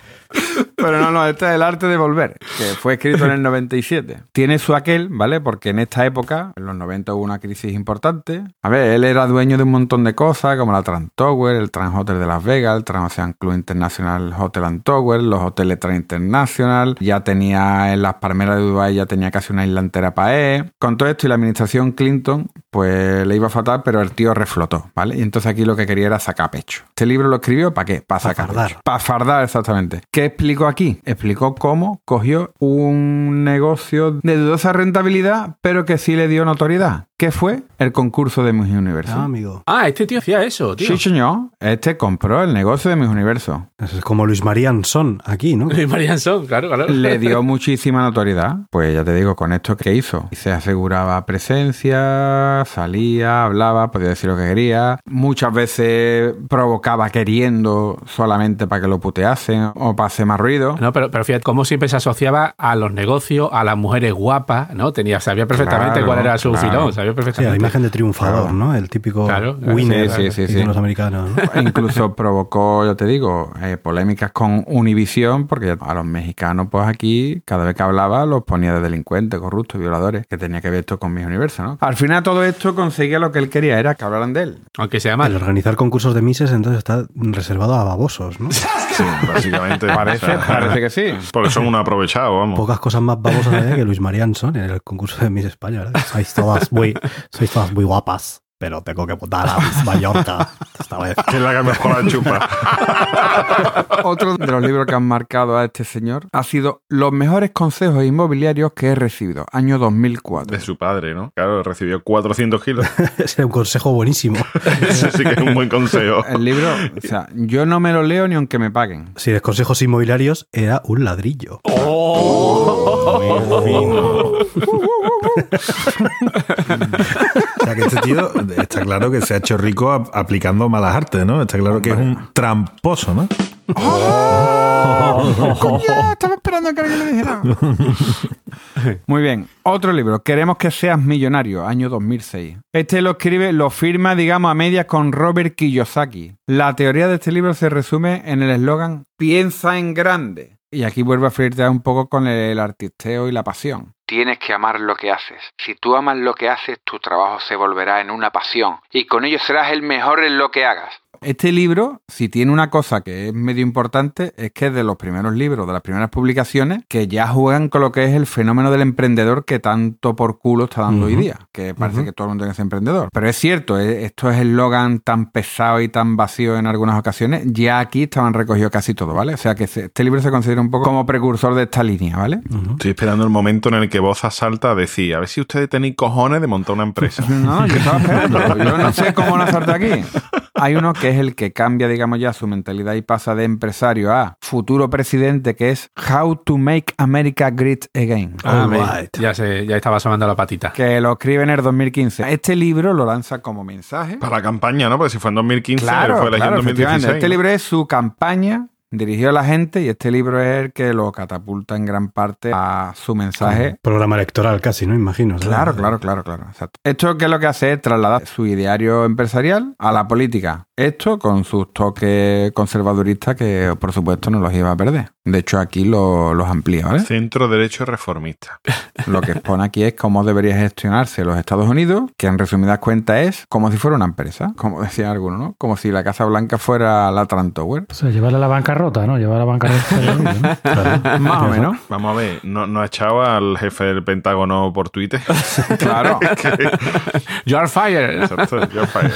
Pero no, no, este es el arte de volver, que fue escrito en el 97. Tiene su aquel, ¿vale? Porque en esta época, en los 90 hubo una crisis importante. A ver, él era dueño de un montón de cosas, como la Trans Tower, el Trans Hotel de Las Vegas, el Transocean Club International Hotel and Tower, los hoteles Trans International. Ya tenía en las palmeras de Dubái, ya tenía casi una isla entera para él. Con todo esto y la administración Clinton, pues le iba fatal, pero el tío reflotó, ¿vale? Y entonces aquí lo que quería era sacar pecho. Este libro lo escribió ¿para qué? Para sacar fardar. pecho. Para fardar, exactamente. ¿Qué explicó aquí? Explicó cómo cogió un negocio de dudosa rentabilidad, pero que sí le dio notoriedad. ¿Qué fue? El concurso de Miss Universo. Ah, amigo. Ah, este tío hacía eso, tío. Sí, señor. Este compró el negocio de Miss Universo. Es como Luis María Anson aquí, ¿no? Luis Marian Son, claro, claro. Le dio muchísima notoriedad. Pues ya te digo, con esto que hizo. Se aseguraba presencia, salía, hablaba, podía decir lo que quería. Muchas veces provocaba queriendo solamente para que lo puteasen o para hace más ruido. No, pero, pero fíjate cómo siempre se asociaba a los negocios, a las mujeres guapas, ¿no? Tenía, sabía perfectamente Claro, cuál era su claro. filón, sabía Sí, perfectamente. la imagen de triunfador, ¿no? El típico Claro, claro. winner Sí, sí, sí, sí. dicen los americanos, ¿no? Incluso provocó, yo te digo, eh, polémicas con Univisión, porque a los mexicanos, pues aquí, cada vez que hablaba, los ponía de delincuentes, corruptos, violadores, que tenía que ver esto con mis universos, ¿no? Al final todo esto conseguía lo que él quería, era que hablaran de él. Aunque sea El mal. organizar concursos de Mises entonces está reservado a babosos, ¿no? Sí, básicamente. Parece, o sea, parece que sí. Porque son un aprovechado, vamos. Pocas cosas más babosas había que Luis Marianson en el concurso de Miss España, ¿verdad? Sois todas muy, sois todas muy guapas, pero tengo que votar a Mallorca esta vez. Que es la que mejor la chupa. Otro de los libros que han marcado a este señor ha sido Los mejores consejos inmobiliarios que he recibido, año 2004. De su padre, ¿no? Claro, recibió 400 kilos. Ese es un consejo buenísimo. Ese sí que es un buen consejo. El libro, o sea, yo no me lo leo ni aunque me paguen. Si de consejos inmobiliarios era un ladrillo. O sea, que este tío está claro que se ha hecho rico ap- aplicando malas artes, ¿no? Está claro que es un tramposo, ¿no? estaba esperando que alguien le dijera. Muy bien. Otro libro, Queremos que seas millonario, año 2006. Este lo escribe, lo firma, digamos, a medias con Robert Kiyosaki. La teoría de este libro se resume en el eslogan Piensa en grande. Y aquí vuelvo a flirtear un poco con el artisteo y la pasión. Tienes que amar lo que haces. Si tú amas lo que haces, tu trabajo se volverá en una pasión. Y con ello serás el mejor en lo que hagas. Este libro, si tiene una cosa que es medio importante, es que es de los primeros libros, de las primeras publicaciones, que ya juegan con lo que es el fenómeno del emprendedor que tanto por culo está dando hoy día. Que parece que todo el mundo tiene que ser emprendedor. Pero es cierto, eh, esto es eslogan tan pesado y tan vacío en algunas ocasiones. Ya aquí estaban recogidos casi todo, ¿vale? O sea que este libro se considera un poco como precursor de esta línea, ¿vale? Estoy esperando el momento en el que Boza salta a decir, a ver si ustedes tenéis cojones de montar una empresa. No, yo estaba esperando. Yo no sé cómo lanzarte aquí. Hay uno que es el que cambia, digamos ya, su mentalidad y pasa de empresario a futuro presidente, que es How to Make America Great Again. Ah, right. ya, se, ya estaba sonando la patita. Que lo escribe en el 2015. Este libro lo lanza como mensaje. Para la campaña, ¿no? Porque si fue en 2015, Claro, fue elegido claro, en efectivamente. 2016. Este libro es su campaña dirigido a la gente y este libro es el que lo catapulta en gran parte a su mensaje Programa electoral casi, ¿no? Imagino. ¿sabes? Claro, claro, claro, claro. Exacto. Esto que es lo que hace es trasladar su ideario empresarial a la política. Esto con sus toques conservaduristas que, por supuesto, no los iba a perder. De hecho, aquí lo- los amplía, ¿vale? Centro Derecho Reformista. Lo que expone aquí es cómo debería gestionarse los Estados Unidos, que en resumidas cuentas es como si fuera una empresa, como decía alguno, ¿no? Como si la Casa Blanca fuera la Trump Tower. O sea, llevarla a la bancarrota, ¿no? Llevar a la bancarrota. ¿no? Claro. Más o menos. Vamos a ver, ¿no, no ha echado al jefe del Pentágono por Twitter? Claro. You are fired. Exacto, yo fallo.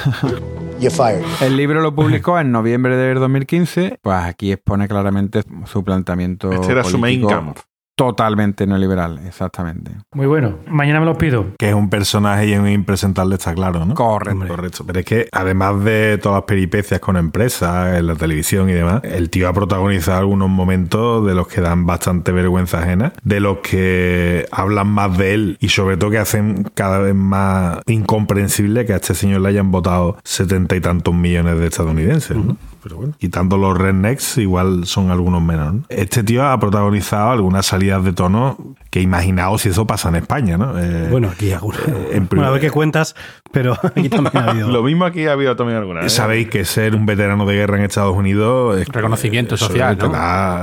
You're fired. El libro lo publicó en noviembre del 2015. Pues aquí expone claramente su planteamiento. Este era su main camp. Totalmente neoliberal, exactamente. Muy bueno. Mañana me los pido. Que es un personaje y un impresentable, está claro, ¿no? Correcto. Correcto. Pero es que además de todas las peripecias con empresas, en la televisión y demás, el tío ha protagonizado algunos momentos de los que dan bastante vergüenza ajena, de los que hablan más de él y sobre todo que hacen cada vez más incomprensible que a este señor le hayan votado setenta y tantos millones de estadounidenses. ¿no? Pero bueno, quitando los rednecks, igual son algunos menos. ¿no? Este tío ha protagonizado algunas salidas de tono que imaginaos si eso pasa en España, ¿no? Eh, Bueno, aquí alguna. en Bueno, a ver qué cuentas, pero aquí también ha habido. Lo mismo aquí ha habido también alguna vez. Sabéis que ser un veterano de guerra en Estados Unidos es Reconocimiento social, te, ¿no?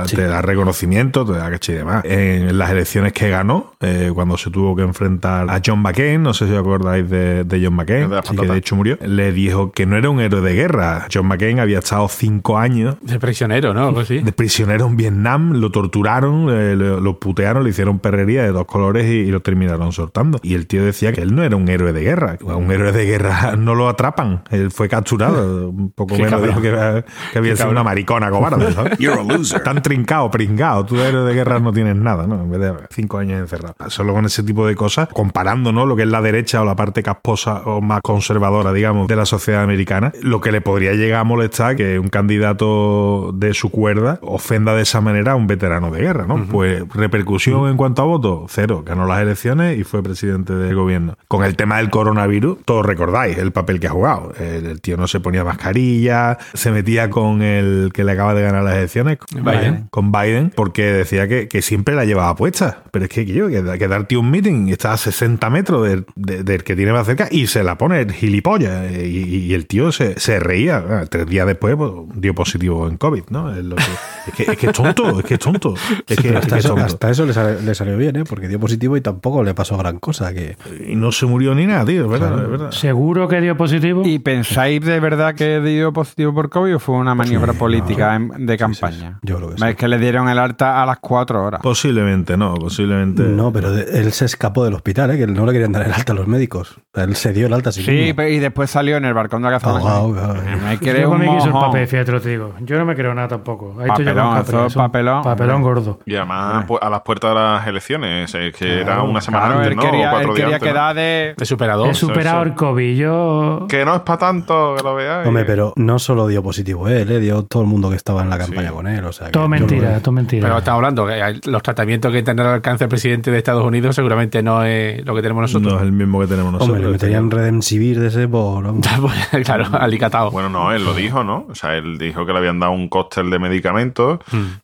te da reconocimiento, te da caché y demás. En las elecciones que ganó, eh, cuando se tuvo que enfrentar a John McCain, no sé si os acordáis de, de John McCain, de sí, que de hecho murió, le dijo que no era un héroe de guerra. John McCain había estado cinco años De prisionero, ¿no? Algo así. de prisionero en Vietnam, lo torturaron, eh, lo, lo putearon, le hicieron perrería de dos colores y, y lo terminaron soltando. Y el tío decía que él no era un héroe de guerra. A un héroe de guerra no lo atrapan. Él fue capturado. Un poco menos dijo que, era- que había sido una maricona cobarde, ¿sabes? Tan trincado, pringado. Tú de héroe de guerra no tienes nada, ¿no? En vez de cinco años encerrado. Solo con ese tipo de cosas, comparando, ¿no? Lo que es la derecha o la parte casposa o más conservadora, digamos, de la sociedad americana, lo que le podría llegar a molestar que un candidato de su cuerda ofenda de esa manera a un veterano de guerra, ¿no? Pues repercusión en cuanto a votos? Cero. Ganó las elecciones y fue presidente del gobierno. Con el tema del coronavirus, todos recordáis el papel que ha jugado. El, el tío no se ponía mascarilla, se metía con el que le acaba de ganar las elecciones, Biden. con Biden, porque decía que, que siempre la llevaba puesta. Pero es que, yo, que, que darte un meeting y está a 60 metros del, de- del que tiene más cerca y se la pone el gilipollas. Y, y el tío se, se reía. Ah, Tres días después pues, dio positivo en COVID, ¿no? Es, lo que- es que, es que es tonto, es que es tonto. Es que, es que es eso, tonto. Hasta eso le, sale- le salió bien, ¿eh? porque dio positivo y tampoco le pasó gran cosa. Que Y no se murió ni nada, tío, es verdad, es verdad. Seguro que dio positivo. ¿Y pensáis de verdad que dio positivo por COVID o fue una maniobra Sí, política en- de sí, campaña? yo creo que sí. Es que le dieron el alta a las cuatro horas. Posiblemente no, posiblemente. No, pero de- él se escapó del hospital, ¿eh? que no le querían dar el alta a los médicos. Él se dio el alta sí Sí, y después salió en el balcón de la casa. Ahogado, claro. Me Yo creo mí que hizo el papel, fíjate lo te digo. Yo no me creo nada tampoco. Ahí estoy yo Papelón, papelón. Papelón gordo. Y además pu- a las puertas de las elecciones, que era una semana Claro, antes, ¿no? quería, o cuatro él días quería antes, ¿no? quedar de... De superador. He superado eso. el. Yo. Que no es para tanto, que lo veáis. Hombre, pero no solo dio positivo él, ¿eh? dio todo el mundo que estaba en la campaña Sí. con él. O sea, Todo mentira, todo mentira. Pero estamos hablando que los tratamientos que tendrá al alcance el presidente de Estados Unidos seguramente no es lo que tenemos nosotros. No es el mismo que tenemos nosotros. Hombre, le meterían Redemsivir de ese por... vamos. claro, alicatado. Bueno, no, él lo dijo, ¿no? O sea, él dijo que le habían dado un cóctel de medicamentos,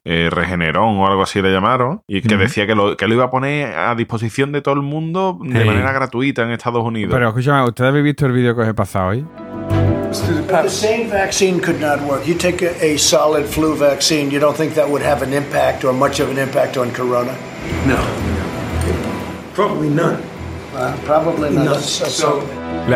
eh, Regeneron o algo así le llamaron, y que decía que lo, que lo iba a poner a disposición de todo el mundo de Sí. manera gratuita en Estados Unidos. Pero escúchame, ¿ustedes habéis visto el vídeo que os he pasado hoy? The same vaccine could not work. You take a, a solid flu vaccine, you don't think that would have an impact or much of an impact on corona? No. Probably none. Uh, probably not. None. So- So,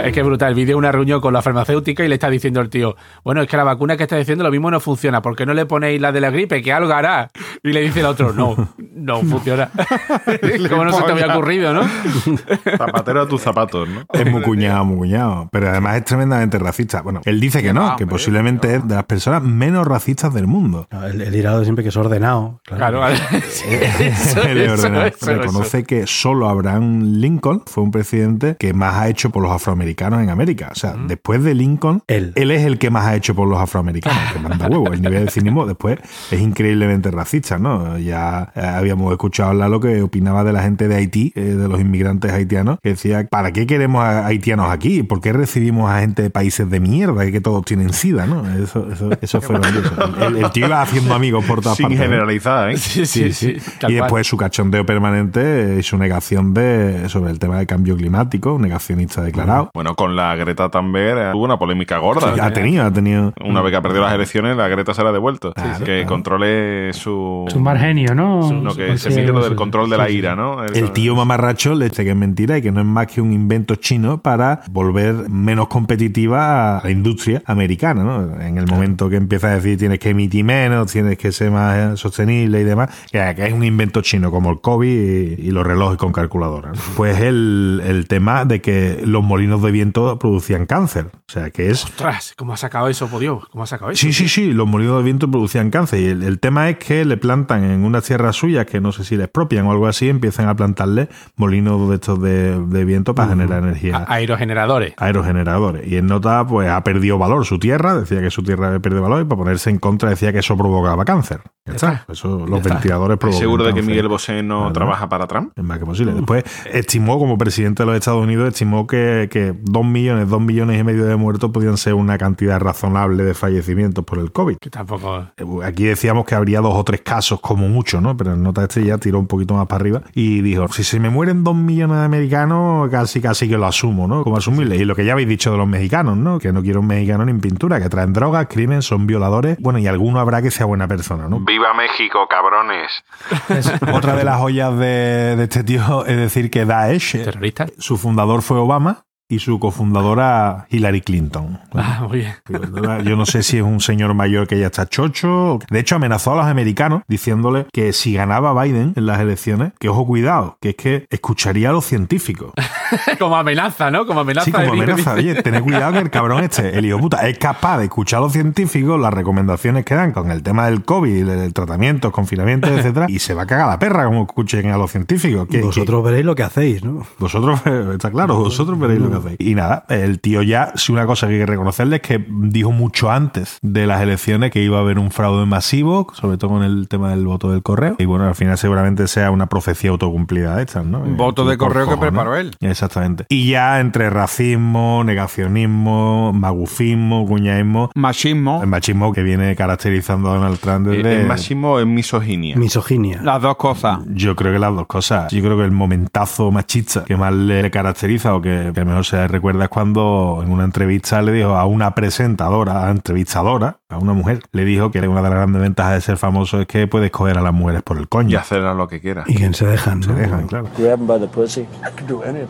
Es que es brutal. El vídeo es una reunión con la farmacéutica y le está diciendo el tío, bueno, es que la vacuna que está diciendo lo mismo no funciona. ¿Por qué no le ponéis la de la gripe? Que algo hará. Y le dice el otro, no, no funciona. Como no se te había ocurrido, ¿no? Zapatero a tus zapatos, ¿no? Es muy cuñado, muy cuñado. Pero además es tremendamente racista. Bueno, él dice que no, que posiblemente es de las personas menos racistas del mundo. El, el dirá siempre que es ordenado. Claro, eso, es eso, ordenado. eso, Reconoce que solo Abraham Lincoln fue un presidente que más ha hecho por los afroamericanos en América. O sea, después de Lincoln, Él. es el que más ha hecho por los afroamericanos, que manda huevo. El nivel de cinismo después es increíblemente racista, ¿no? Ya eh, habíamos escuchado hablar lo que opinaba de la gente de Haití, eh, de los inmigrantes haitianos, que decía, ¿para qué queremos a haitianos aquí? ¿Por qué recibimos a gente de países de mierda y que todos tienen sida, ¿no? Eso, eso, eso fue. El, el tío iba haciendo amigos por todas Sin partes. ¿no? generalizar, ¿eh? Sí, sí, sí. Y después su cachondeo permanente y su negación de sobre el tema del cambio climático, un negacionista declarado. Bueno, con la Greta Thunberg eh, hubo una polémica gorda. ha tenido, ha tenido. Una vez que ha perdido las elecciones, la Greta se la ha devuelto. Claro, que claro. controle su... Su mal genio, ¿no? No, que se Sí, fije lo sí, del control de la sí, sí. ira, ¿no? El tío mamarracho le dice que es mentira y que no es más que un invento chino para volver menos competitiva a la industria americana, ¿no? En el momento que empieza a decir tienes que emitir menos, tienes que ser más eh, sostenible y demás, que, que es un invento chino como el COVID y, y los relojes con calculadora. ¿no? Pues el, el tema de que los molinos de viento producían cáncer. O sea, que es Ostras, ¿cómo ha sacado eso, por Dios? ¿Cómo ha sacado eso? Sí, sí, sí, los molinos de viento producían cáncer. Y el, el tema es que le plantan en unas tierras suyas, que no sé si les expropian o algo así, empiezan a plantarle molinos de estos de, de viento para generar energía. Aerogeneradores. Aerogeneradores. Y en nota, pues ha perdido valor su tierra, decía que su tierra había perdido valor, y para ponerse en contra decía que eso provocaba cáncer. Ya está. Eso, los está. ventiladores provocan. ¿Seguro de que. Miguel Bosé no trabaja para Trump? Es más que posible. Después estimó, como presidente de los Estados Unidos, estimó que, que dos millones, dos millones y medio de muertos podían ser una cantidad razonable de fallecimientos por el COVID. Que tampoco. Eh, Aquí decíamos que habría dos o tres casos como mucho, ¿no? Pero en nota este ya tiró un poquito más para arriba y dijo, si se me mueren dos millones de americanos, casi casi que lo asumo, ¿no? Como asumible. Y lo que ya habéis dicho de los mexicanos, ¿no? Que no quiero un mexicano ni en pintura, que traen drogas, crimen, son violadores. Bueno, y alguno habrá que sea buena persona, ¿no? ¡Viva México, cabrones! Otra de las joyas de, de este tío es decir que Daesh, ¿Terroristas? su fundador fue Obama y su cofundadora Hillary Clinton. Ah, muy bien. Yo no sé si es un señor mayor que ya está chocho. De hecho, amenazó a los americanos diciéndole que si ganaba Biden en las elecciones, que ojo cuidado, que es que escucharía a los científicos. como amenaza, ¿no? Como amenaza. Sí, como de- amenaza. Oye, tened cuidado que el cabrón este, el hijo puta, es capaz de escuchar a los científicos, las recomendaciones que dan con el tema del COVID, el tratamiento, el confinamiento, etcétera, y se va a cagar la perra como escuchen a los científicos. Que- que- Vosotros veréis lo que hacéis, ¿no? vosotros, está claro, vosotros veréis lo que hacéis. Y nada, el tío ya, si una cosa que hay que reconocerle es que dijo mucho antes de las elecciones que iba a haber un fraude masivo, sobre todo con el tema del voto del correo. Y bueno, al final seguramente sea una profecía autocumplida de estas, ¿no? Voto de correo que preparó él. Exactamente. Y ya entre racismo, negacionismo, magufismo, cuñaísmo, Machismo, el machismo que viene caracterizando a Donald Trump desde... ¿Es máximo es misoginia? Misoginia. las dos cosas. Yo creo que las dos cosas. Yo creo que el momentazo machista que más le caracteriza o que, que mejor se recuerda es cuando en una entrevista le dijo a una presentadora, a entrevistadora, a una mujer, le dijo que una de las grandes ventajas de ser famoso es que puedes coger a las mujeres por el Y coño. hacerla lo que quiera. Y quien se dejan, Se dejan, claro. That.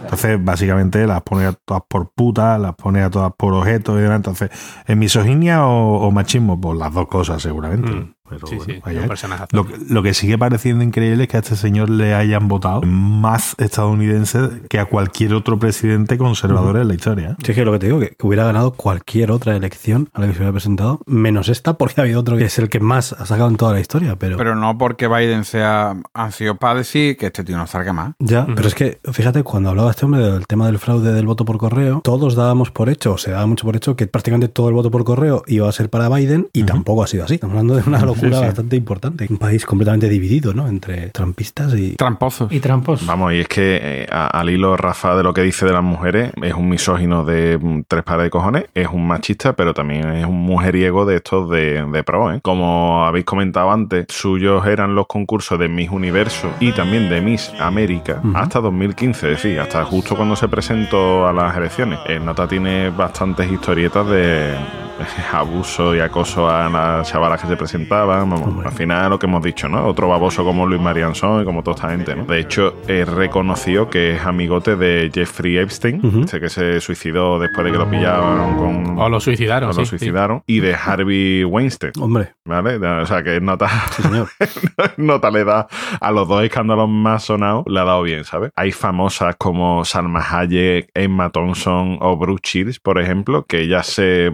Entonces, básicamente las pone a todas por putas, las pone a todas por objetos y demás. Entonces, ¿es misoginia o, o machismo? Pues las dos cosas, seguramente. Mm. Pero Sí, bueno, sí, personaje. Lo, que- lo que sigue pareciendo increíble es que a este señor le hayan votado más estadounidenses que a cualquier otro presidente conservador en la historia. ¿eh? Sí, es que lo que te digo, que hubiera ganado cualquier otra elección a la que se hubiera presentado, menos esta, porque ha habido otro que es el que más ha sacado en toda la historia, pero... Pero no porque Biden sea ansioso para decir que este tío no salga más. Ya, pero es que, fíjate, cuando hablaba este hombre del tema del fraude del voto por correo, todos dábamos por hecho, o se daba mucho por hecho, que prácticamente todo el voto por correo iba a ser para Biden y tampoco ha sido así. Estamos hablando de una locura bastante importante. Un país completamente dividido, ¿no? Entre trampistas y... Tramposos. Y trampos. Vamos, y es que eh, al hilo, Rafa, de lo que dice de las mujeres, es un misógino de mm, tres pares de cojones, es un machista, pero también es un mujeriego de de pro, ¿eh? Como habéis comentado antes, suyos eran los concursos de Miss Universo y también de Miss América hasta 2015, es decir, hasta justo cuando se presentó a las elecciones. El Nota tiene bastantes historietas de abuso y acoso a las chavalas que se presentaban. Vamos, al final lo que hemos dicho, ¿no? Otro baboso como Luis Marianson y como toda esta gente, ¿no? De hecho, es reconocido que es amigote de Jeffrey Epstein, ese que se suicidó después de que lo pillaban con... O lo suicidaron, o sí, lo sí. suicidaron. Y de Harvey Weinstein, Hombre, ¿vale? O sea, que nota... sí, señor. nota le da a los dos escándalos más sonados, le ha dado bien, ¿sabes? Hay famosas como Salma Hayek, Emma Thompson o Brooke Shields, por ejemplo, que ellas se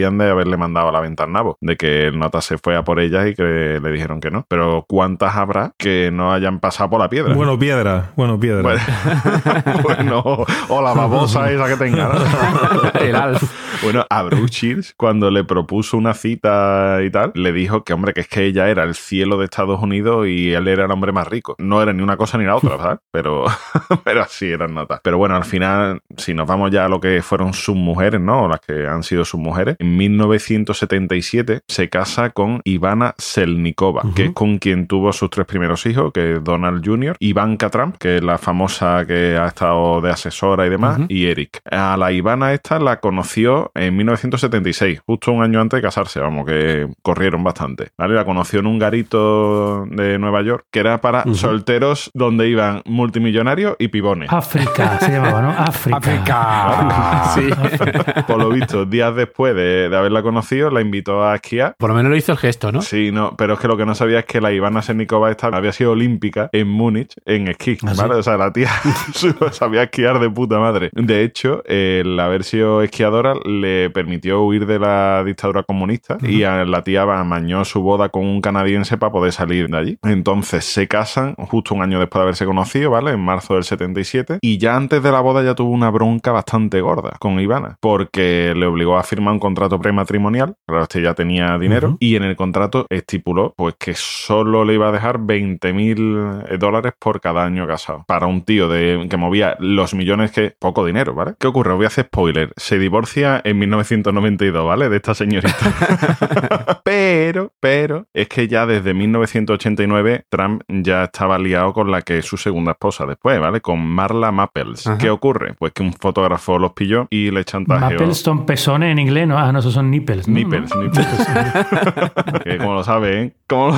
de haberle mandado a la venta al nabo, de que el nota se fue a por ellas y que le dijeron que no. Pero ¿cuántas habrá que no hayan pasado por la piedra? Bueno, piedra, bueno, piedra. Bueno, bueno, o la babosa esa que tenga. ¿no? El Alf. Bueno, a Shields, cuando le propuso una cita y tal, le dijo que, hombre, que es que ella era el cielo de Estados Unidos y él era el hombre más rico. No era ni una cosa ni la otra, ¿sabes? Pero, pero así eran notas. Pero bueno, al final, si nos vamos ya a lo que fueron sus mujeres, ¿no? O las que han sido sus mujeres, en 1977 se casa con Ivana Selnikova, que es con quien tuvo sus tres primeros hijos, que es Donald Jr., Ivanka Trump, que es la famosa que ha estado de asesora y demás, y Eric. A la Ivana esta la conoció en 1976, justo un año antes de casarse, vamos, que corrieron bastante. ¿vale? La conoció en un garito de Nueva York, que era para solteros donde iban multimillonarios y pibones. África se llamaba, ¿no? África. África. Sí. Por lo visto, días después de, de haberla conocido, la invitó a esquiar. Por lo menos lo hizo el gesto, ¿no? Sí, no, pero es que lo que no sabía es que la Ivana Sernikova esta había sido olímpica en Múnich en esquí, ¿Ah, sí? ¿vale? O sea, la tía sabía esquiar de puta madre. De hecho, el haber sido esquiadora le permitió huir de la dictadura comunista y a la tía amañó su boda con un canadiense para poder salir de allí. Entonces se casan justo un año después de haberse conocido, ¿vale? En marzo del 77 y ya antes de la boda ya tuvo una bronca bastante gorda con Ivana porque le obligó a firmar un contrato prematrimonial, claro, este ya tenía dinero y en el contrato estipuló pues que solo le iba a dejar 20 mil dólares por cada año casado. Para un tío de, que movía los millones que... Poco dinero, ¿vale? ¿Qué ocurre? Os voy a hacer spoiler. Se divorcia en 1992, ¿vale? De esta señorita. pero, pero, es que ya desde 1989 Trump ya estaba liado con la que es su segunda esposa después, ¿vale? Con Marla Maples. Ajá. ¿Qué ocurre? Pues que un fotógrafo los pilló y le chantajeó. Mapples son pezones en inglés, ¿no? Ah, no, esos son nipples. ¿no? Nipples, nipples. que como lo saben, como lo,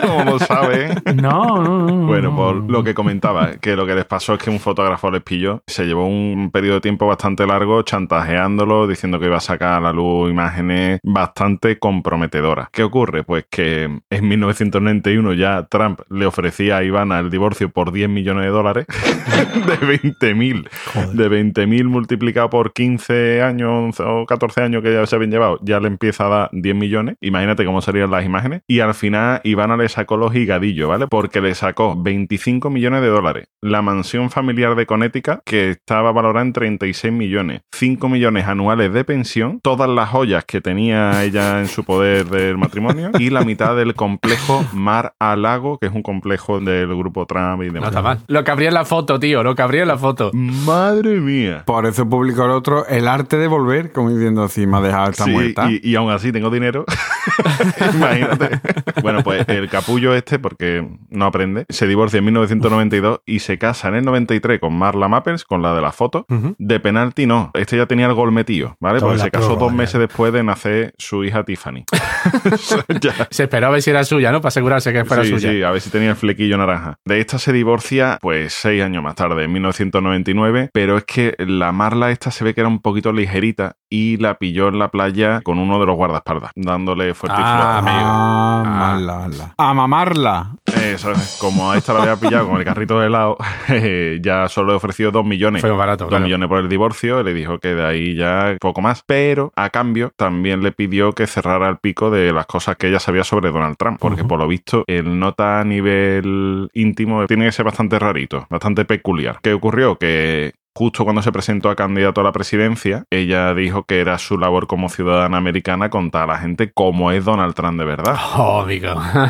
como lo saben. No, no, no. Bueno, no. por lo que comentaba, que lo que les pasó es que un fotógrafo les pilló, se llevó un periodo de tiempo bastante largo chantajeándolo, diciendo que iba a sacar a la luz imágenes bastante comprometedoras. ¿Qué ocurre? Pues que en 1991 ya Trump le ofrecía a Ivana el divorcio por 10 millones de dólares, de 20.000, de 20.000 multiplicado por 15 años 11 o 14 años que ya se se habían llevado ya le empieza a dar 10 millones. Imagínate cómo salían las imágenes. Y al final Ivana le sacó los higadillos, ¿vale? Porque le sacó 25 millones de dólares. La mansión familiar de Connecticut, que estaba valorada en 36 millones. 5 millones anuales de pensión. Todas las joyas que tenía ella en su poder del matrimonio. Y la mitad del complejo Mar a Lago, que es un complejo del grupo Trump y demás. No está mal. Lo que habría en la foto, tío, lo que habría en la foto. Madre mía. Por eso publicó el otro el arte de volver, como diciendo así, me ha dejado Sí, muerta. y, y aún así tengo dinero. Imagínate. Bueno, pues el capullo este, porque no aprende, se divorcia en 1992 y se casa en el 93 con Marla Mappels, con la de la foto. De penalti no. Este ya tenía el gol metido, ¿vale? Porque se casó dos ya. meses después de nacer su hija Tiffany. Se esperaba a ver si era suya, ¿no? Para asegurarse que fuera sí, suya. sí, a ver si tenía el flequillo naranja. De esta se divorcia, pues, seis años más tarde, en 1999, pero es que la Marla esta se ve que era un poquito ligerita y la pilló en la playa con uno de los guardaespaldas, dándole fuerte y Ah, ah, mala, mala. A mamarla. Eso es, como a esta la había pillado con el carrito de helado, ya solo le ofreció dos millones. Fue barato, Dos claro. millones por el divorcio, y le dijo que de ahí ya poco más. Pero a cambio también le pidió que cerrara el pico de las cosas que ella sabía sobre Donald Trump. Porque por lo visto, el nota a nivel íntimo tiene que ser bastante rarito, bastante peculiar. ¿Qué ocurrió? Que justo cuando se presentó a candidato a la presidencia, ella dijo que era su labor como ciudadana americana contar a la gente cómo es Donald Trump de verdad. Oh.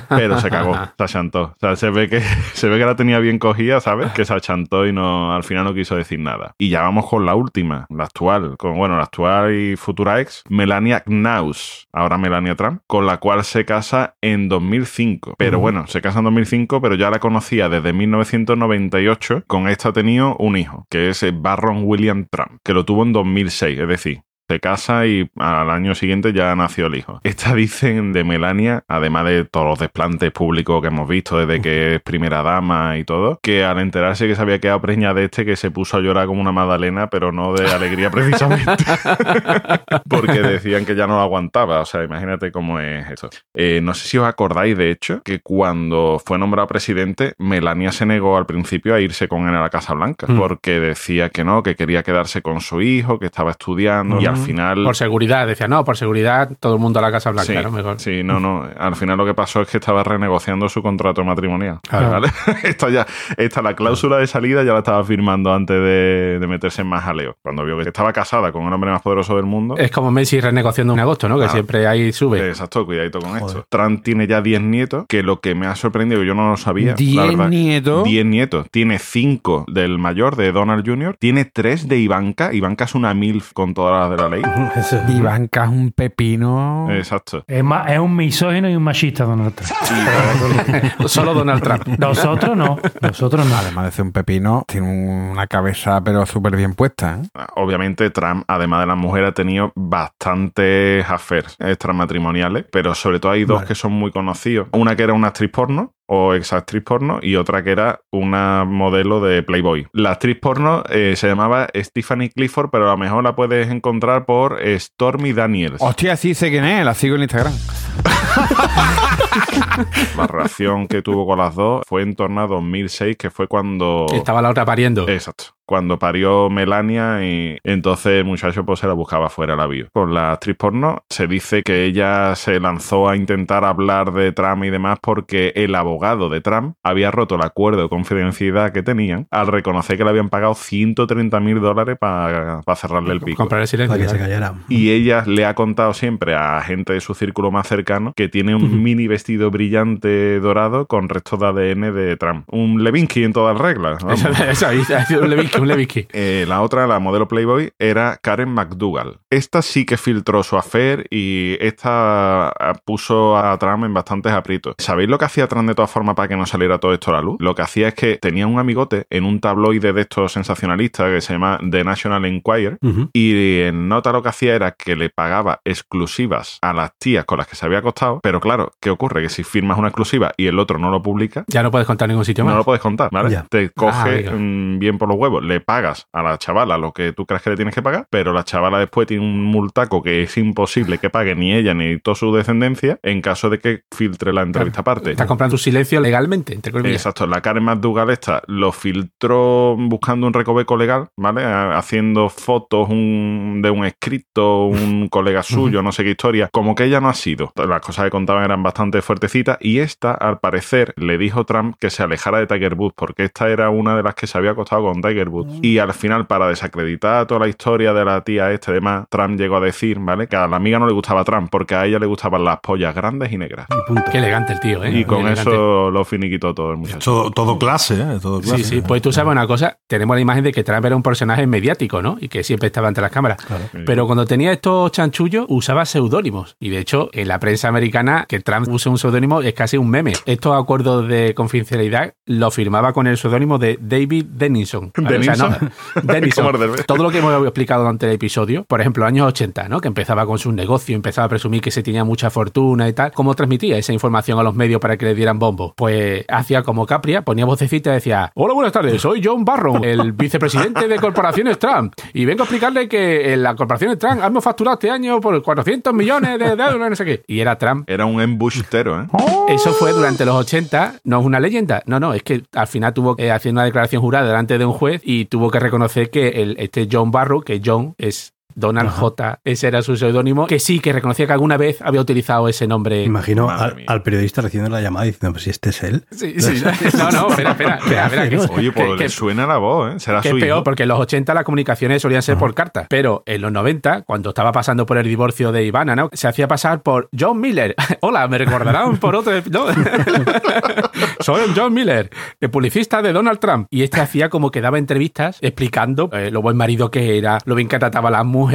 Pero se cagó, se achantó. O sea, se ve que se ve que la tenía bien cogida, ¿sabes? Que se achantó y no al final no quiso decir nada. Y ya vamos con la última, la actual, con bueno, la actual y futura ex, Melania Knaus, ahora Melania Trump, con la cual se casa en 2005. Pero bueno, se casa en 2005, pero ya la conocía desde 1998. Con esta ha tenido un hijo, que es Barron William Trump, que lo tuvo en 2006, es decir, se casa y al año siguiente ya nació el hijo. Esta dicen de Melania, además de todos los desplantes públicos que hemos visto desde que es primera dama y todo, que al enterarse que se había quedado preñada de este, que se puso a llorar como una magdalena, pero no de alegría precisamente, porque decían que ya no lo aguantaba. O sea, imagínate cómo es esto. Eh, no sé si os acordáis, de hecho, que cuando fue nombrado presidente, Melania se negó al principio a irse con él a la Casa Blanca, Mm. porque decía que no, que quería quedarse con su hijo, que estaba estudiando, y al final... Por seguridad, decía, no, por seguridad, todo el mundo a la Casa Blanca, Sí, ¿no? Mejor. sí, no, no. Al final lo que pasó es que estaba renegociando su contrato matrimonial. Claro. ¿vale? esta ya, esta, la cláusula de salida ya la estaba firmando antes de, de meterse en más jaleo. Cuando vio que estaba casada con el hombre más poderoso del mundo. Es como Messi renegociando en agosto, ¿no? Que Ah. siempre ahí sube. Exacto, cuidadito con esto. Trump tiene ya 10 nietos, que lo que me ha sorprendido, yo no lo sabía. la ¿Diez verdad. nietos? 10 nietos. Tiene 5 del mayor, de Donald Jr., tiene 3 de Ivanka. Ivanka es una MILF con todas las de la ley. Eso. Ivanka es un pepino. Exacto. Es, ma- es un misógino y un machista, Donald Trump. Solo Donald Trump. Nosotros no. Nosotros no. Además de ser un pepino, tiene una cabeza pero súper bien puesta. ¿eh? Obviamente Trump, además de la mujer, ha tenido bastantes affairs extramatrimoniales, pero sobre todo hay dos Vale. que son muy conocidos. Una que era una actriz porno o ex actriz porno y otra que era una modelo de Playboy. La actriz porno eh, se llamaba Stephanie Clifford, pero a lo mejor la puedes encontrar por Stormy Daniels. Hostia, sí sé quién es, la sigo en Instagram. La relación que tuvo con las dos fue en torno a 2006, que fue cuando... Estaba la otra pariendo. Exacto. Cuando parió Melania y entonces el muchacho pues se la buscaba fuera la vio. Con la actriz porno se dice que ella se lanzó a intentar hablar de Trump y demás porque el abogado de Trump había roto el acuerdo de confidencialidad que tenían al reconocer que le habían pagado 130 mil dólares para cerrarle el pico. Comprar el silencio. Para que se callara. Y ella le ha contado siempre a gente de su círculo más cercano que tiene un mini vestido brillante dorado con restos de ADN de Trump. Un Levinsky en todas reglas. Eso, eso, ahí, un Levinsky, Eh, la otra, la modelo Playboy, era Karen McDougall. Esta sí que filtró su affair y esta ah, puso a Trump en bastantes aprietos. ¿Sabéis lo que hacía Trump de todas formas para que no saliera todo esto a la luz? Lo que hacía es que tenía un amigote en un tabloide de estos sensacionalistas que se llama The National Enquirer y en nota lo que hacía era que le pagaba exclusivas a las tías con las que se había acostado. Pero claro, ¿qué ocurre? Que si firmas una exclusiva y el otro no lo publica, Ya no puedes contar ningún sitio no más. lo puedes contar, ¿vale? Ya. Te coge amigo. mm, bien por los huevos. Le pagas a la chavala lo que tú crees que le tienes que pagar, pero la chavala después tiene un multaco que es imposible que pague ni ella ni toda su descendencia en caso de que filtre la entrevista aparte. Estás comprando tu silencio legalmente, entre comillas. Exacto, la Karen McDougall esta lo filtró buscando un recoveco legal, ¿vale? Haciendo fotos un- de un escrito, un colega suyo, no sé qué historia. Como que ella no ha sido. Las cosas que contaban eran bastante fuertecitas y esta, al parecer, le dijo Trump que se alejara de Tiger Woods porque esta era una de las que se había acostado con Tiger Woods. Y al final, para desacreditar toda la historia de la tía esta y demás, Trump llegó a decir, ¿vale? Que a la amiga no le gustaba Trump porque a ella le gustaban las pollas grandes y negras. Y punto. Qué elegante el tío, ¿eh? Y con eso lo finiquitó todo el muchacho. Todo, todo clase, ¿eh? Todo clase. Sí, sí, pues tú sabes una cosa, tenemos la imagen de que Trump era un personaje mediático, ¿no? Y que siempre estaba ante las cámaras. Pero cuando tenía estos chanchullos, usaba seudónimos. Y de hecho, en la prensa americana, que Trump use un seudónimo es casi un meme. Estos acuerdos de confidencialidad lo firmaba con el seudónimo de David Denison. ¿Vale? O sea, no, Denison. De- Todo lo que hemos explicado durante el episodio, por ejemplo, años 80, ¿no? Que empezaba con sus negocios, empezaba a presumir que se tenía mucha fortuna y tal. ¿Cómo transmitía esa información a los medios para que le dieran bombo? Pues hacía como Capria, ponía vocecita y decía: Hola, buenas tardes, soy John Barron, el vicepresidente de Corporaciones Trump. Y vengo a explicarle que en la Corporaciones Trump hemos facturado este año por 400 millones de dólares, no sé qué. Y era Trump. Era un embustero, ¿eh? Eso fue durante los 80, no es una leyenda, no, no, es que al final tuvo que hacer una declaración jurada delante de un juez y tuvo que reconocer que el, este John Barrow, que John es Donald J, ese era su seudónimo, que sí, que reconocía que alguna vez había utilizado ese nombre. Imagino al, periodista recibiendo la llamada diciendo, pues si este es él. Sí, sí, no, no, espera, espera, espera, espera, que, Oye, pues que- le suena la voz, ¿eh? Será que su es peor, hijo. porque en los 80 las comunicaciones solían ser por carta, pero en los 90, cuando estaba pasando por el divorcio de Ivana, ¿no? se hacía pasar por John Miller. Hola, me recordarán por otro. ¿no? Soy John Miller, el publicista de Donald Trump. Y este hacía como que daba entrevistas explicando eh, lo buen marido que era, lo bien que trataba a las mujeres,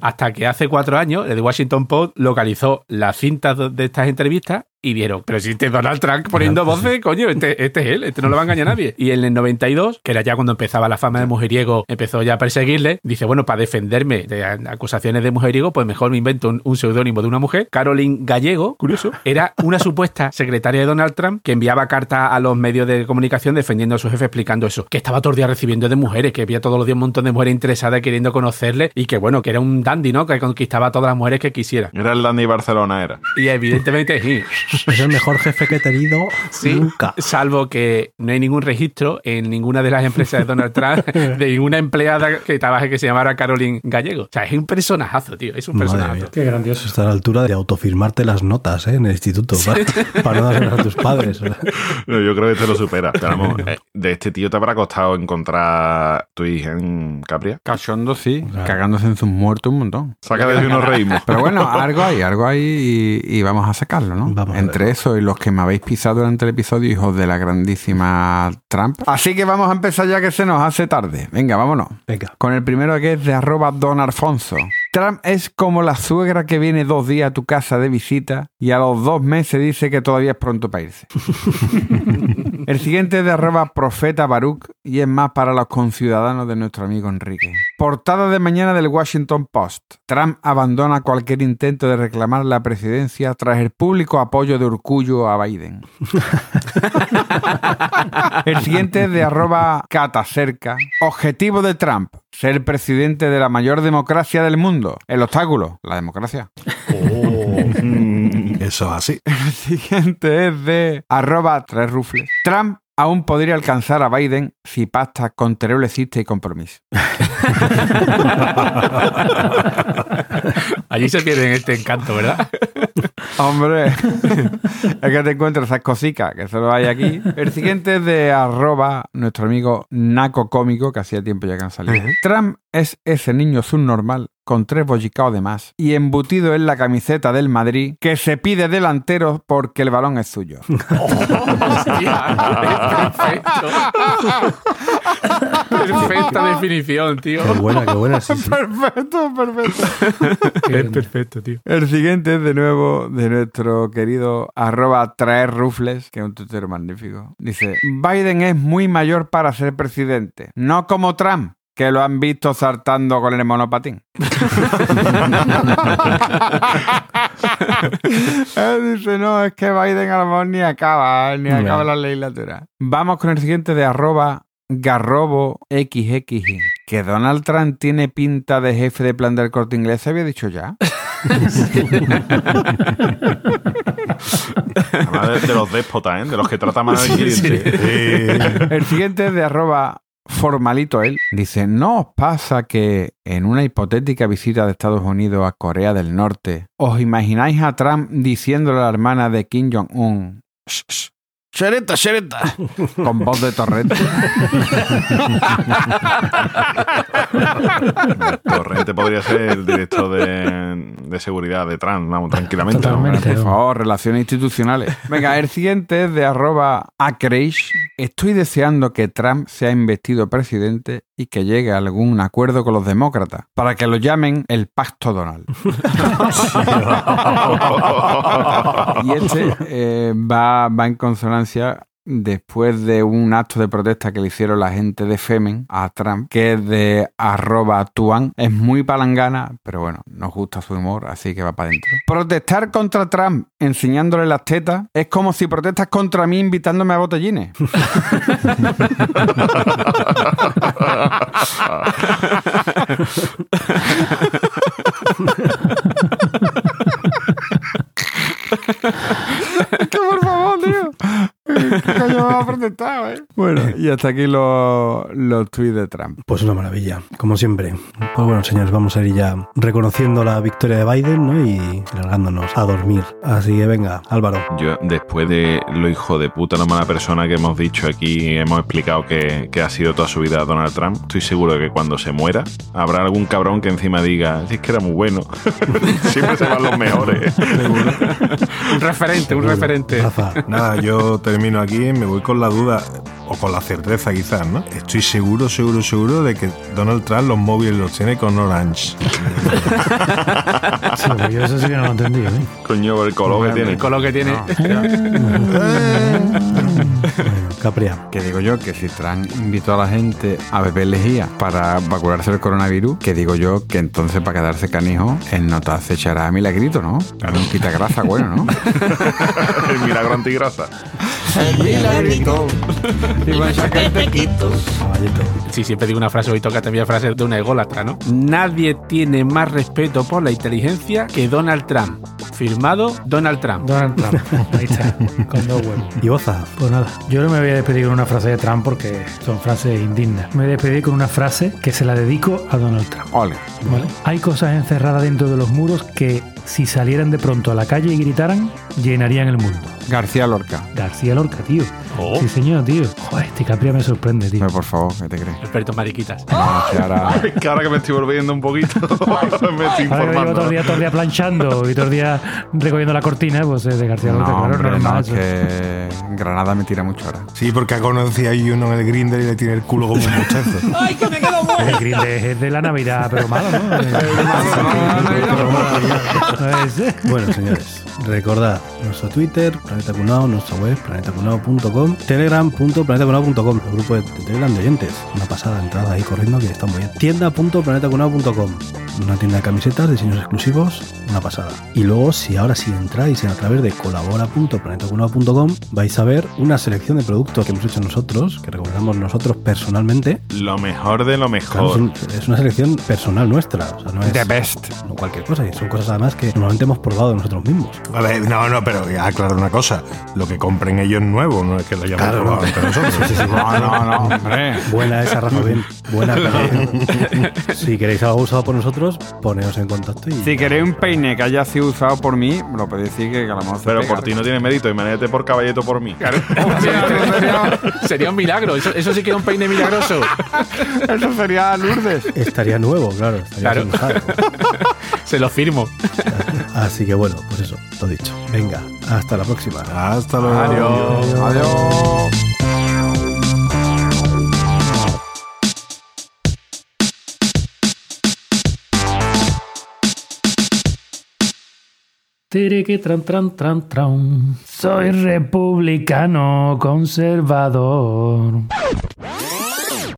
hasta que hace cuatro años el Washington Post localizó las cintas de estas entrevistas y vieron, pero si este Donald Trump poniendo voces, coño, este, este es él, este no lo va a engañar a nadie. Y en el 92, que era ya cuando empezaba la fama de mujeriego, empezó ya a perseguirle, dice, bueno, para defenderme de acusaciones de mujeriego, pues mejor me invento un, un seudónimo de una mujer. Caroline Gallego, curioso, era una supuesta secretaria de Donald Trump que enviaba cartas a los medios de comunicación defendiendo a su jefe explicando eso, que estaba todo el día recibiendo de mujeres, que había todos los días un montón de mujeres interesadas queriendo conocerle y que bueno, que era un dandy, ¿no? Que conquistaba a todas las mujeres que quisiera. Era el Dandy Barcelona, era. Y evidentemente sí. Es el mejor jefe que he tenido Sí, nunca. salvo que no hay ningún registro en ninguna de las empresas de Donald Trump de ninguna empleada que trabaje que se llamara Caroline Gallego. O sea, es un personajazo, tío. Es un Madre personajazo. mía. Qué grandioso. Está a la altura de autofirmarte las notas ¿eh? en el instituto para, para no dárselas a tus padres. No, yo creo que te lo supera. De este tío te habrá costado encontrar tu hija en Capria. Cachondo sí, cagándose en sus muertos un montón. Saca de unos reímos. Pero bueno, algo hay, algo hay y, y vamos a sacarlo, ¿no? Vamos a Entre eso y los que me habéis pisado durante el episodio, hijos de la grandísima Trump. Así que vamos a empezar ya que se nos hace tarde. Venga, vámonos. Venga. Con el primero que es de arroba don Alfonso. Trump es como la suegra que viene dos días a tu casa de visita y a los dos meses dice que todavía es pronto para irse. el siguiente es de arroba profeta Baruch y es más para los conciudadanos de nuestro amigo Enrique. Portada de mañana del Washington Post. Trump abandona cualquier intento de reclamar la presidencia tras el público apoyo de Urcullo a Biden. El siguiente es de arroba catacerca. Objetivo de Trump. Ser presidente de la mayor democracia del mundo. El obstáculo, la democracia. Eso es así. El siguiente es de arroba tres rufles. Trump aún podría alcanzar a Biden si pacta con terrible cista y compromiso. Allí se tiene este encanto, ¿verdad? Hombre, es que te encuentras esas cositas que solo hay aquí. El siguiente es de arroba nuestro amigo Naco Cómico, que hacía tiempo ya que han salido. Trump es ese niño subnormal con tres bollicaos de más y embutido en la camiseta del Madrid que se pide delantero porque el balón es suyo. Hostia, es perfecto. Perfecta definición, tío. Qué buena, qué buena. Sí, sí. Perfecto, perfecto. Es perfecto, tío. El siguiente es de nuevo de nuestro querido arroba traer rufles, que es un tuitero magnífico. Dice, Biden es muy mayor para ser presidente, no como Trump, que lo han visto saltando con el monopatín. Él dice, no, es que Biden a lo mejor ni acaba, ni acaba la legislatura. Vamos con el siguiente de arroba Garrobo XX. Que Donald Trump tiene pinta de jefe de plan del corte inglés, ¿se había dicho ya? De, de los déspotas, ¿eh? de los que trata mal al cliente. El siguiente es de arroba formalito él. Dice, ¿no os pasa que en una hipotética visita de Estados Unidos a Corea del Norte, os imagináis a Trump diciéndole a la hermana de Kim Jong-un, "Shh, shh, Xereta, xereta, con voz de torrente? Torrente podría ser el director de, de seguridad de Trump, vamos, tranquilamente. Por favor, relaciones institucionales. Venga, el siguiente es de arroba acreish. Estoy deseando que Trump sea investido presidente y que llegue a algún acuerdo con los demócratas para que lo llamen el Pacto Donald. y este eh, va, va en consonancia después de un acto de protesta que le hicieron la gente de Femen a Trump, que es de arroba tuan. Es muy palangana, pero bueno, nos gusta su humor, así que va para adentro. Protestar contra Trump enseñándole las tetas es como si protestas contra mí invitándome a botellines. que por favor, tío. ¿Qué coño me va a eh? Bueno, y hasta aquí los, los tweets de Trump. Pues una maravilla, como siempre. Pues bueno, señores, vamos a ir ya reconociendo la victoria de Biden ¿no? y largándonos a dormir. Así que venga, Álvaro. Yo, después de lo hijo de puta, la mala persona que hemos dicho aquí, hemos explicado que, que ha sido toda su vida Donald Trump, estoy seguro de que cuando se muera, habrá algún cabrón que encima diga, "Si es que era muy bueno. Siempre se van los mejores. Un referente, un referente. Rafa, Nada, yo termino aquí, me voy con la duda, o con la certeza quizás, ¿no? Estoy seguro, seguro, seguro de que Donald Trump los móviles los tiene con Orange. Sí, yo eso sí que no lo entendí. ¿eh? Coño, el color que tiene. Con lo que tiene. Capria. Que digo yo que si Trump invitó a la gente a beber lejía para vacunarse del coronavirus, que digo yo que entonces para quedarse canijo, él no te acechará a milagrito, ¿no? Claro, un quita grasa bueno, ¿no? el milagro antigrasa. El milagrito. Sí, siempre digo una frase, hoy toca también frase de una ególatra, ¿no? Nadie tiene más respeto por la inteligencia que Donald Trump. Firmado Donald Trump. Donald Trump. Ahí está, con dos huevos. Y Boza. Pues nada, yo no me voy a despedir con una frase de Trump porque son frases indignas. Me voy a despedir con una frase que se la dedico a Donald Trump. Ole. ¿vale? Hay cosas encerradas dentro de los muros que, si salieran de pronto a la calle y gritaran, llenarían el mundo. García Lorca. García Lorca, tío. Sí, señor, tío. Joder, este Capria me sorprende, tío. Hombre, por favor, ¿qué te crees? Experto mariquitas. No, que ahora- Es que ahora que me estoy volviendo un poquito, me estoy Ahora que llevo todo informando. el día, todo el día planchando y todo el día recogiendo la cortina, pues es de García Lorca, No, claro, hombre, normal, no, eso. que Granada me tira mucho ahora. Sí, porque ha conocido a uno en el Grinder y le tiene el culo como un muchacho. El grinde es de la Navidad, pero malo, ¿no? Bueno, señores, recordad nuestro Twitter, Planeta Cunao, nuestra web, planetacunao.com, telegram.planetacunao.com, el grupo de, Telegram de oyentes. Una pasada entrada ahí corriendo que está muy bien. Tienda.planetacunao.com, una tienda de camisetas, diseños exclusivos, una pasada. Y luego, si ahora sí entráis en a través de colabora.planetacunao.com, vais a ver una selección de productos que hemos hecho nosotros, que recomendamos nosotros personalmente. Lo mejor de lo Claro, es, mejor. un- es una selección personal nuestra, o sea, no es The best. no cualquier cosa, y son cosas además que normalmente hemos probado nosotros mismos. A ver, no, no, pero ya aclaro una cosa. Lo que compren ellos nuevo, no es que lo hayamos Claro, probado no. entre nosotros. No, no, no, hombre. Buena esa, Rafa, bien. Buena. pero- si queréis algo usado por nosotros, poneos en contacto y... Si queréis un peine que haya sido usado por mí, lo podéis decir que, que a lo mejor Pero por ti no tiene mérito, imagínate por caballeto por mí. Sería un milagro. Eso, eso sí que es un peine milagroso. Eso sería Lourdes. Estaría nuevo, claro. Estaría Claro. Se lo firmo. Así que bueno, pues eso, lo dicho. Venga, hasta la próxima. Hasta luego. Adiós. Adiós. Que tran tran tran tran. Soy republicano conservador.